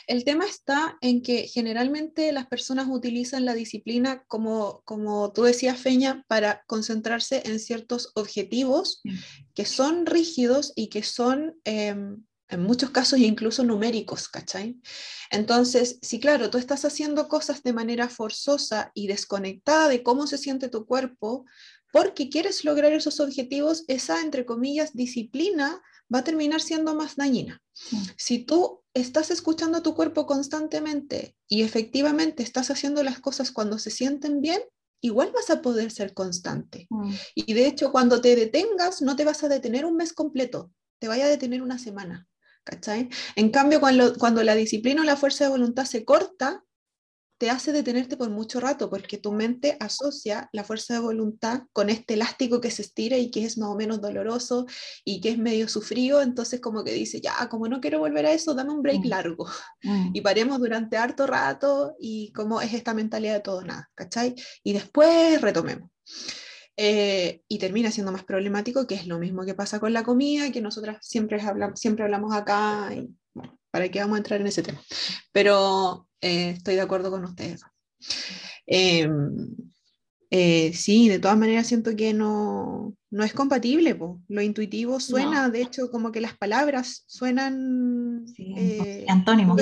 El tema está en que generalmente las personas utilizan la disciplina como, como tú decías, Feña, para concentrarse en ciertos objetivos que son rígidos y que son em, en muchos casos incluso numéricos, ¿cachai? Entonces, si claro, tú estás haciendo cosas de manera forzosa y desconectada de cómo se siente tu cuerpo, porque quieres lograr esos objetivos, esa, entre comillas, disciplina va a terminar siendo más dañina. Si tú estás escuchando a tu cuerpo constantemente y efectivamente estás haciendo las cosas cuando se sienten bien, igual vas a poder ser constante. Mm. Y de hecho, cuando te detengas, no te vas a detener un mes completo, te vaya a detener una semana ¿cachai? En cambio, cuando, cuando la disciplina o la fuerza de voluntad se corta, te hace detenerte por mucho rato, porque tu mente asocia la fuerza de voluntad con este elástico que se estira y que es más o menos doloroso y que es medio sufrido, entonces como que dice, ya, como no quiero volver a eso, dame un break mm. largo mm. y paremos durante harto rato y como es esta mentalidad de todo nada, ¿cachai? Y después retomemos. Eh, y termina siendo más problemático, que es lo mismo que pasa con la comida, que nosotras siempre hablamos, siempre hablamos acá, y, ¿para qué vamos a entrar en ese tema? Pero eh, estoy de acuerdo con ustedes. Em, eh, sí, de todas maneras siento que no, no es compatible. Lo intuitivo suena, de hecho, como que las palabras suenan... Sí, eh, antónimos.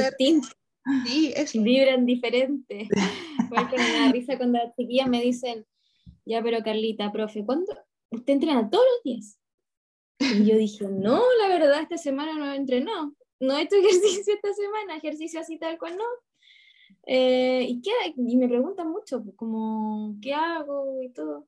Sí, Vibran diferente. <laughs> Igual que me da risa cuando las chiquillas me dicen, ya, pero Carlita, profe, ¿cuándo? ¿Usted entrena todos los días? Y yo dije, no, la verdad, esta semana no entrenó. No he hecho <laughs> ejercicio esta semana, ejercicio así tal cual no. Eh, ¿y, qué, y me preguntan mucho, pues, como, ¿qué hago? Y todo.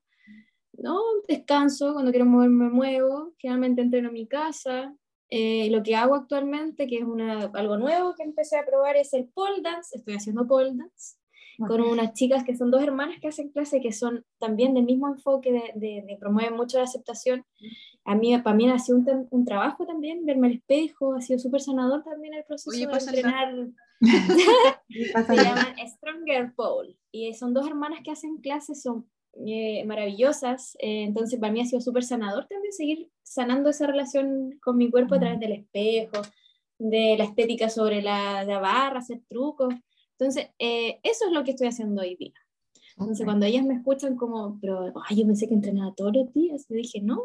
No, descanso, cuando quiero moverme me muevo, generalmente entreno en mi casa. Eh, lo que hago actualmente, que es una, algo nuevo que empecé a probar, es el pole dance. Estoy haciendo pole dance con unas chicas que son dos hermanas que hacen clase, que son también del mismo enfoque de, de, de promueven mucho la aceptación. A mí, para mí ha sido un, un trabajo también, verme al espejo, ha sido súper sanador también el proceso de entrenar. <laughs> Se llama Stronger Pole y son dos hermanas que hacen clases, son eh, maravillosas, eh, entonces para mí ha sido súper sanador también seguir sanando esa relación con mi cuerpo a través del espejo, de la estética sobre la, la barra, hacer trucos. Entonces, eh, eso es lo que estoy haciendo hoy día. Entonces, cuando ellas me escuchan como, pero ay, yo pensé que entrenaba todos los días, yo dije, no,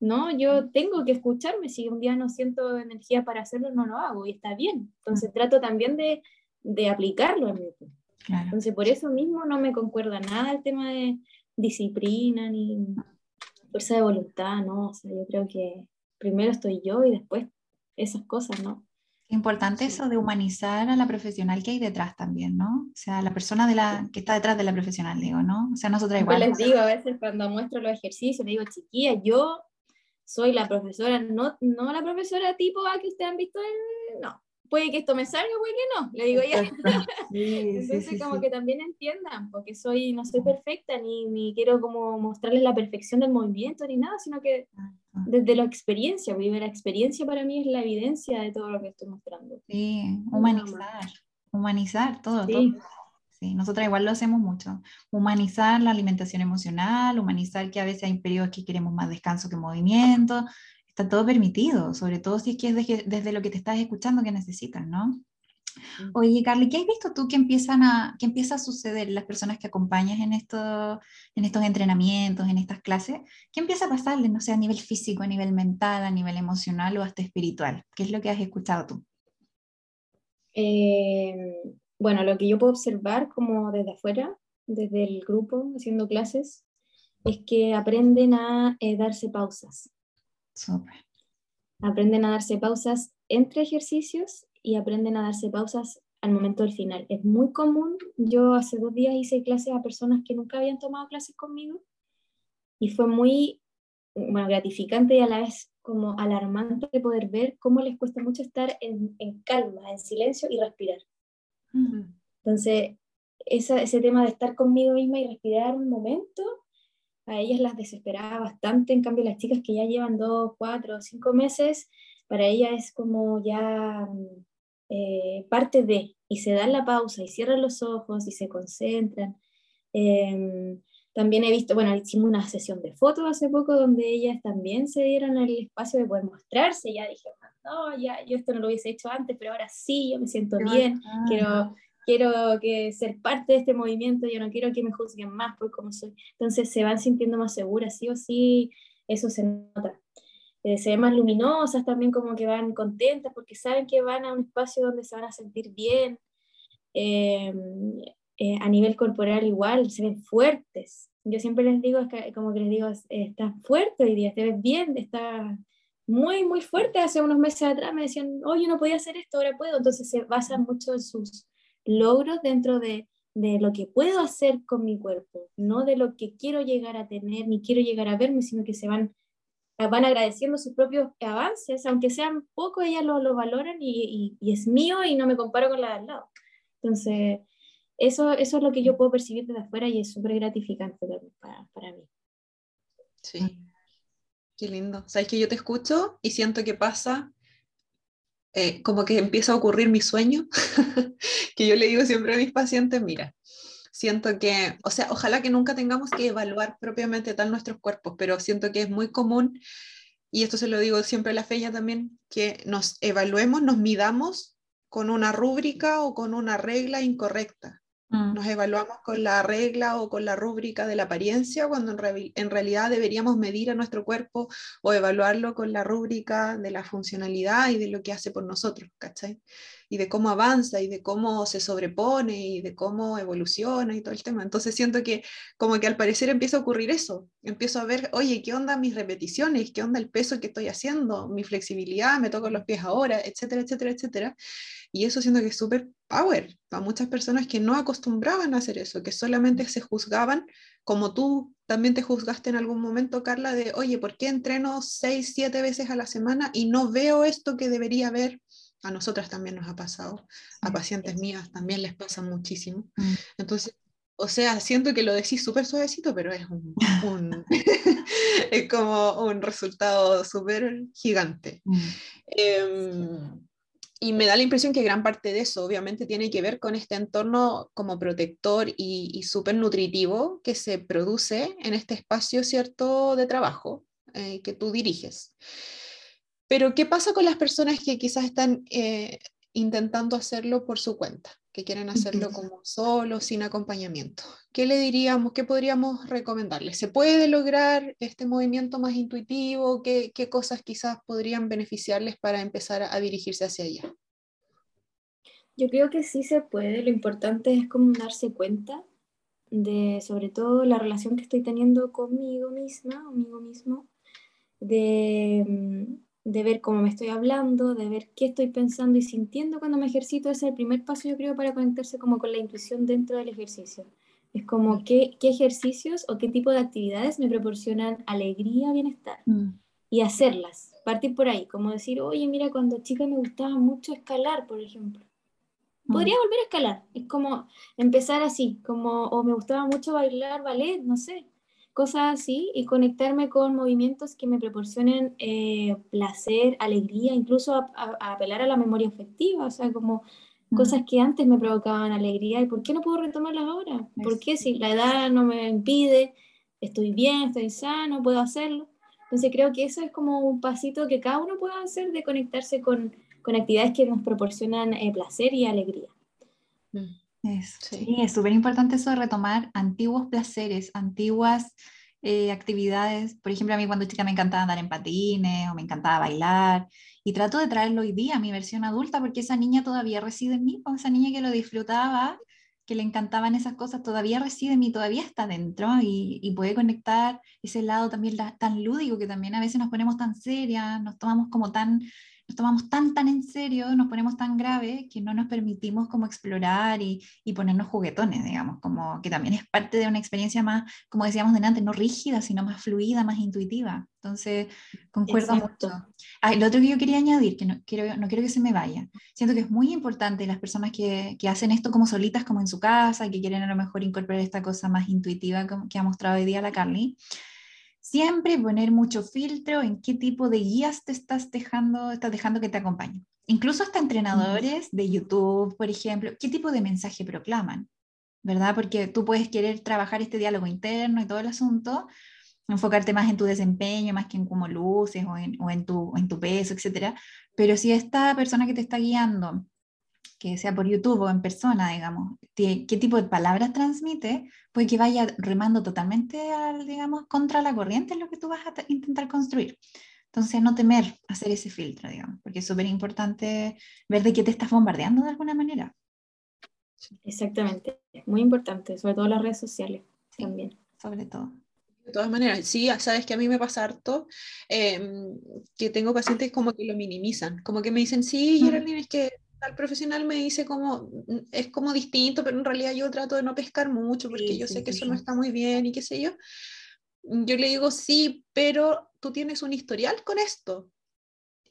no, yo tengo que escucharme. Si un día no siento energía para hacerlo, no lo hago y está bien. Entonces, trato también de, de aplicarlo en mí. Entonces, por eso mismo no me concuerda nada el tema de disciplina ni fuerza de voluntad, ¿no? O sea, yo creo que primero estoy yo y después esas cosas, ¿no? Importante eso de humanizar a la profesional que hay detrás también, ¿no? O sea, la persona de la, que está detrás de la profesional, digo, ¿no? O sea, nosotros igual. Yo les digo a veces cuando muestro los ejercicios, le digo, chiquilla, yo soy la profesora, no, no la profesora tipo A que ustedes han visto en... No, puede que esto me salga, puede que no, le digo ya. <laughs> <laughs> Entonces como que también entiendan, porque soy, no soy perfecta, ni, ni quiero como mostrarles la perfección del movimiento, ni nada, sino que desde la experiencia, porque la experiencia para mí es la evidencia de todo lo que estoy mostrando. Sí, humanizar, humanizar todo, todo. Sí, nosotros igual lo hacemos mucho. Humanizar la alimentación emocional, humanizar que a veces hay periodos que queremos más descanso que movimiento. Está todo permitido, sobre todo si es que es desde, lo que te estás escuchando que necesitas, ¿no? Oye, Carly, ¿qué has visto tú que, empiezan a, que empieza a suceder las personas que acompañas en, esto, en estos entrenamientos, en estas clases? ¿Qué empieza a pasarles, no sé, a nivel físico, a nivel mental, a nivel emocional o hasta espiritual? ¿Qué es lo que has escuchado tú? Eh, bueno, lo que yo puedo observar como desde afuera, desde el grupo, haciendo clases, es que aprenden a eh, darse pausas. Aprenden a darse pausas entre ejercicios y aprenden a darse pausas al momento del final. Es muy común, yo hace dos días hice clases a personas que nunca habían tomado clases conmigo y fue muy bueno, gratificante y a la vez como alarmante poder ver cómo les cuesta mucho estar en, calma, en silencio y respirar. Entonces, ese tema de estar conmigo misma y respirar un momento, a ellas las desesperaba bastante, en cambio las chicas que ya llevan dos, cuatro, cinco meses, para ellas es como ya eh, parte de, y se dan la pausa y cierran los ojos y se concentran. Em, también he visto, bueno, hicimos una sesión de fotos hace poco donde ellas también se dieron el espacio de poder mostrarse. Ya dije, no, ya, yo esto no lo hubiese hecho antes, pero ahora sí, yo me siento bien, quiero, quiero que ser parte de este movimiento, yo no quiero que me juzguen más por cómo soy. Entonces se van sintiendo más seguras, sí o sí, eso se nota. Eh, se ven más luminosas también, como que van contentas porque saben que van a un espacio donde se van a sentir bien. Em, eh, a nivel corporal igual, se ven fuertes. Yo siempre les digo, como que les digo, estás fuerte hoy día, te ves bien, estás muy, muy fuerte. Hace unos meses atrás me decían, oh, yo no podía hacer esto, ahora puedo. Entonces se basan mucho en sus logros dentro de, de lo que puedo hacer con mi cuerpo, no de lo que quiero llegar a tener, ni quiero llegar a verme, sino que se van van agradeciendo sus propios avances, aunque sean pocos, ellas lo, lo valoran y, y, es mío y no me comparo con la de al lado. Entonces, eso, eso es lo que yo puedo percibir desde afuera y es súper gratificante para, para mí. Sí, qué lindo. Sabes que yo te escucho y siento que pasa eh, como que empieza a ocurrir mi sueño, <laughs> que yo le digo siempre a mis pacientes, mira, siento que, o sea, ojalá que nunca tengamos que evaluar propiamente tal nuestros cuerpos, pero siento que es muy común, y esto se lo digo siempre a la feña también, que nos evaluemos, nos midamos con una rúbrica o con una regla incorrecta. Mm. Nos evaluamos con la regla o con la rúbrica de la apariencia cuando en, realidad deberíamos medir a nuestro cuerpo o evaluarlo con la rúbrica de la funcionalidad y de lo que hace por nosotros, ¿cachai? Y de cómo avanza y de cómo se sobrepone y de cómo evoluciona y todo el tema. Entonces siento que como que al parecer empieza a ocurrir eso. Empiezo a ver, oye, ¿qué onda mis repeticiones? ¿Qué onda el peso que estoy haciendo? Mi flexibilidad, me toco los pies ahora, etcétera, etcétera, etcétera. Y eso siento que es súper power para muchas personas que no acostumbraban a hacer eso, que solamente se juzgaban, como tú también te juzgaste en algún momento, Carla, de, oye, ¿por qué entreno seis, siete veces a la semana y no veo esto que debería ver? A nosotras también nos ha pasado, a pacientes mías también les pasa muchísimo. Mm. Entonces, o sea, siento que lo decís súper suavecito, pero es, un, <laughs> <laughs> es como un resultado súper gigante. Mm. Em, y me da la impresión que gran parte de eso obviamente tiene que ver con este entorno como protector y, y súper nutritivo que se produce en este espacio, ¿cierto?, de trabajo eh, que tú diriges. Pero, ¿qué pasa con las personas que quizás están eh, intentando hacerlo por su cuenta, que quieren hacerlo como solo, sin acompañamiento? ¿Qué le diríamos, qué podríamos recomendarles? ¿Se puede lograr este movimiento más intuitivo? ¿Qué, qué cosas quizás podrían beneficiarles para empezar a dirigirse hacia allá? Yo creo que sí se puede, lo importante es como darse cuenta de sobre todo la relación que estoy teniendo conmigo misma, conmigo mismo, de, mm, de ver cómo me estoy hablando, de ver qué estoy pensando y sintiendo cuando me ejercito. Ese es el primer paso, yo creo, para conectarse como con la intuición dentro del ejercicio. Es como mm. qué, qué ejercicios o qué tipo de actividades me proporcionan alegría, bienestar. Mm. Y hacerlas, partir por ahí, como decir, oye, mira, cuando chica me gustaba mucho escalar, por ejemplo. Podría volver a escalar, es como empezar así, como, o me gustaba mucho bailar ballet, no sé, cosas así, y conectarme con movimientos que me proporcionen eh, placer, alegría, incluso a, apelar a la memoria afectiva, o sea, como cosas que antes me provocaban alegría, ¿y por qué no puedo retomarlas ahora? ¿Por qué si la edad no me impide, estoy bien, estoy sano, puedo hacerlo? Entonces creo que eso es como un pasito que cada uno puede hacer de conectarse con, con actividades que nos proporcionan eh, placer y alegría. Mm. Sí. es súper importante eso de retomar antiguos placeres, antiguas eh, actividades. Por ejemplo, a mí cuando chica me encantaba andar en patines o me encantaba bailar y trato de traerlo hoy día a mi versión adulta porque esa niña todavía reside en mí, esa niña que lo disfrutaba, que le encantaban esas cosas, todavía reside en mí, todavía está dentro y, y puede conectar ese lado también tan lúdico que también a veces nos ponemos tan serias, nos tomamos como tan nos tomamos tan, tan en serio, nos ponemos tan grave que no nos permitimos como explorar y, y, ponernos juguetones, digamos, como que también es parte de una experiencia más, como decíamos delante, no rígida, sino más fluida, más intuitiva. Entonces, concuerdo mucho. Ah, lo otro que yo quería añadir, que no quiero, no quiero que se me vaya, siento que es muy importante las personas que, que hacen esto como solitas, como en su casa, que quieren a lo mejor incorporar esta cosa más intuitiva que ha mostrado hoy día la Carly, Siempre poner mucho filtro en qué tipo de guías te estás dejando, estás dejando que te acompañen. Incluso hasta entrenadores de YouTube, por ejemplo, qué tipo de mensaje proclaman, ¿verdad? Porque tú puedes querer trabajar este diálogo interno y todo el asunto, enfocarte más en tu desempeño, más que en cómo luces o en, o en, tu, en tu peso, etc. Pero si esta persona que te está guiando que sea por YouTube o en persona, digamos, qué tipo de palabras transmite, puede que vaya remando totalmente, al, digamos, contra la corriente en lo que tú vas a intentar construir. Entonces, no temer hacer ese filtro, digamos, porque es súper importante ver de qué te estás bombardeando de alguna manera. Exactamente, muy importante, sobre todo las redes sociales también. Sobre todo. De todas maneras, sí, sabes que a mí me pasa harto em, que tengo pacientes como que lo minimizan, como que me dicen, sí, Geraldine, es que tal profesional me dice como, es como distinto, pero en realidad yo trato de no pescar mucho porque yo sé que eso no está muy bien y qué sé yo. Yo le digo sí, pero tú tienes un historial con esto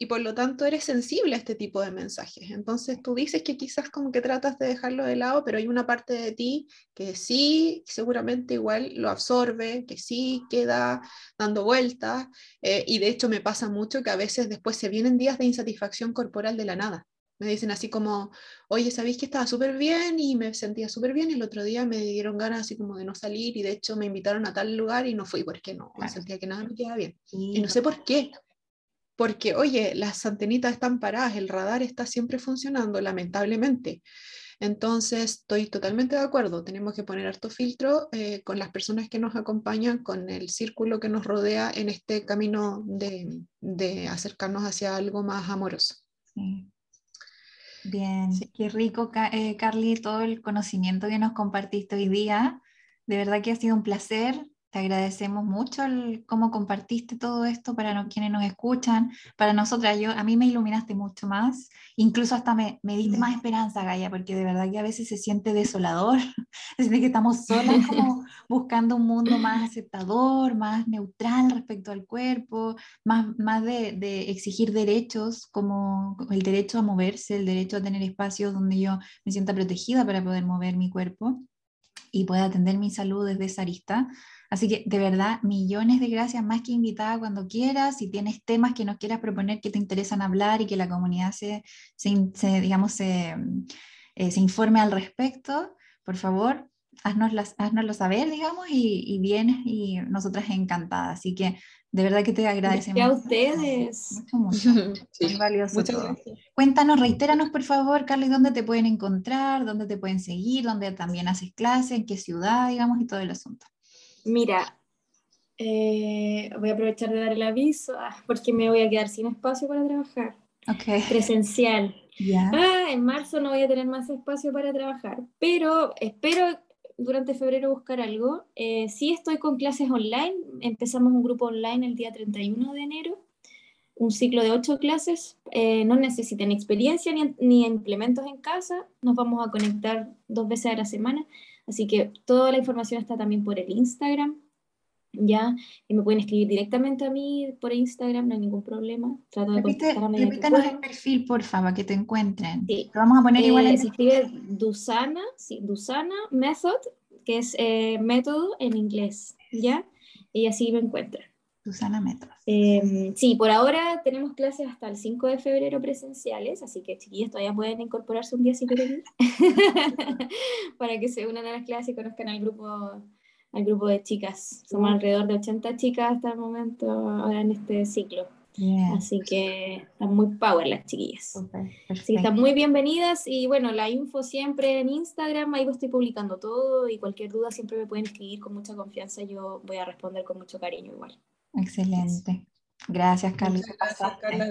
y por lo tanto eres sensible a este tipo de mensajes. Entonces tú dices que quizás como que tratas de dejarlo de lado, pero hay una parte de ti que sí, seguramente igual lo absorbe, que sí queda dando vueltas. Eh, y de hecho me pasa mucho que a veces después se vienen días de insatisfacción corporal de la nada. Me dicen así como, oye, ¿sabéis que estaba súper bien y me sentía súper bien? Y el otro día me dieron ganas así como de no salir y de hecho me invitaron a tal lugar y no fui porque no, me sentía que nada me quedaba bien. y no sé por qué porque, oye, las antenitas están paradas, el radar está siempre funcionando, lamentablemente. Entonces, estoy totalmente de acuerdo, tenemos que poner harto filtro eh, con las personas que nos acompañan, con el círculo que nos rodea en este camino de, acercarnos hacia algo más amoroso. Bien, qué rico, eh, Carly, todo el conocimiento que nos compartiste hoy día. De verdad que ha sido un placer te agradecemos mucho el, cómo compartiste todo esto para quienes nos escuchan, para nosotras. Yo, a mí me iluminaste mucho más, incluso hasta me, me diste más esperanza, Gaia, porque de verdad que a veces se siente desolador, <laughs> se siente que estamos solas <laughs> como buscando un mundo más aceptador, más neutral respecto al cuerpo, más, más de, de exigir derechos como el derecho a moverse, el derecho a tener espacios donde yo me sienta protegida para poder mover mi cuerpo y pueda atender mi salud desde esa arista. Así que de verdad, millones de gracias, más que invitada cuando quieras, si tienes temas que nos quieras proponer que te interesan hablar y que la comunidad se, se, digamos, se, eh, se, informe al respecto, por favor, haznoslo saber, digamos, y, y vienes y nosotras encantadas. Así que de verdad que te agradecemos. a ustedes. Mucho, mucho. <laughs> Sí, valioso. Muchas gracias. Cuéntanos, reiteranos por favor, Carly, dónde te pueden encontrar, dónde te pueden seguir, dónde también haces clases, en qué ciudad, digamos, y todo el asunto. Mira, eh, voy a aprovechar de dar el aviso ah, porque me voy a quedar sin espacio para trabajar. Okay. Presencial. Ah, en marzo no voy a tener más espacio para trabajar, pero espero durante febrero buscar algo. Eh, sí estoy con clases online. Empezamos un grupo online el día 31 de enero. Un ciclo de ocho clases. Eh, no necesitan experiencia ni, ni implementos en casa. Nos vamos a conectar dos veces a la semana. Así que toda la información está también por el Instagram, ¿ya? Y me pueden escribir directamente a mí por Instagram, no hay ningún problema. Trato de Repítanos el perfil, por favor, que te encuentren. Sí. Lo vamos a poner igual en eh, Se escribe Dusana, sí, Dusana Method, que es eh, método en inglés, ¿ya? Y así me encuentran. Susana Metros. Em, sí, por ahora tenemos clases hasta el 5 de febrero presenciales, así que chiquillos todavía pueden incorporarse un día si quieren <laughs> para que se unan a las clases y conozcan al grupo, al grupo de chicas. Somos alrededor de 80 chicas hasta el momento ahora en este ciclo. Así que están muy power las chiquillas. Así que están muy bienvenidas y bueno, la info siempre en Instagram, ahí estoy publicando todo y cualquier duda siempre me pueden escribir con mucha confianza, yo voy a responder con mucho cariño igual. Excelente. Gracias, Carlos.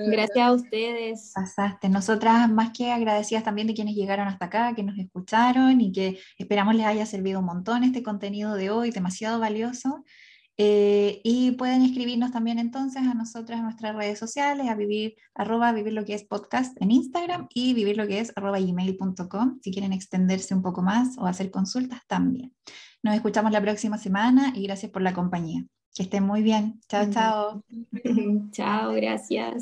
Gracias, a ustedes. Pasaste. Nosotras más que agradecidas también de quienes llegaron hasta acá, que nos escucharon y que esperamos les haya servido un montón este contenido de hoy, demasiado valioso. Eh, y pueden escribirnos también entonces a nosotras en nuestras redes sociales, a vivir, arroba vivir lo que es podcast en Instagram y vivir lo que es arroba gmail.com si quieren extenderse un poco más o hacer consultas también. Nos escuchamos la próxima semana y gracias por la compañía. Que estén muy bien. Chao, chao. <laughs> chao, gracias.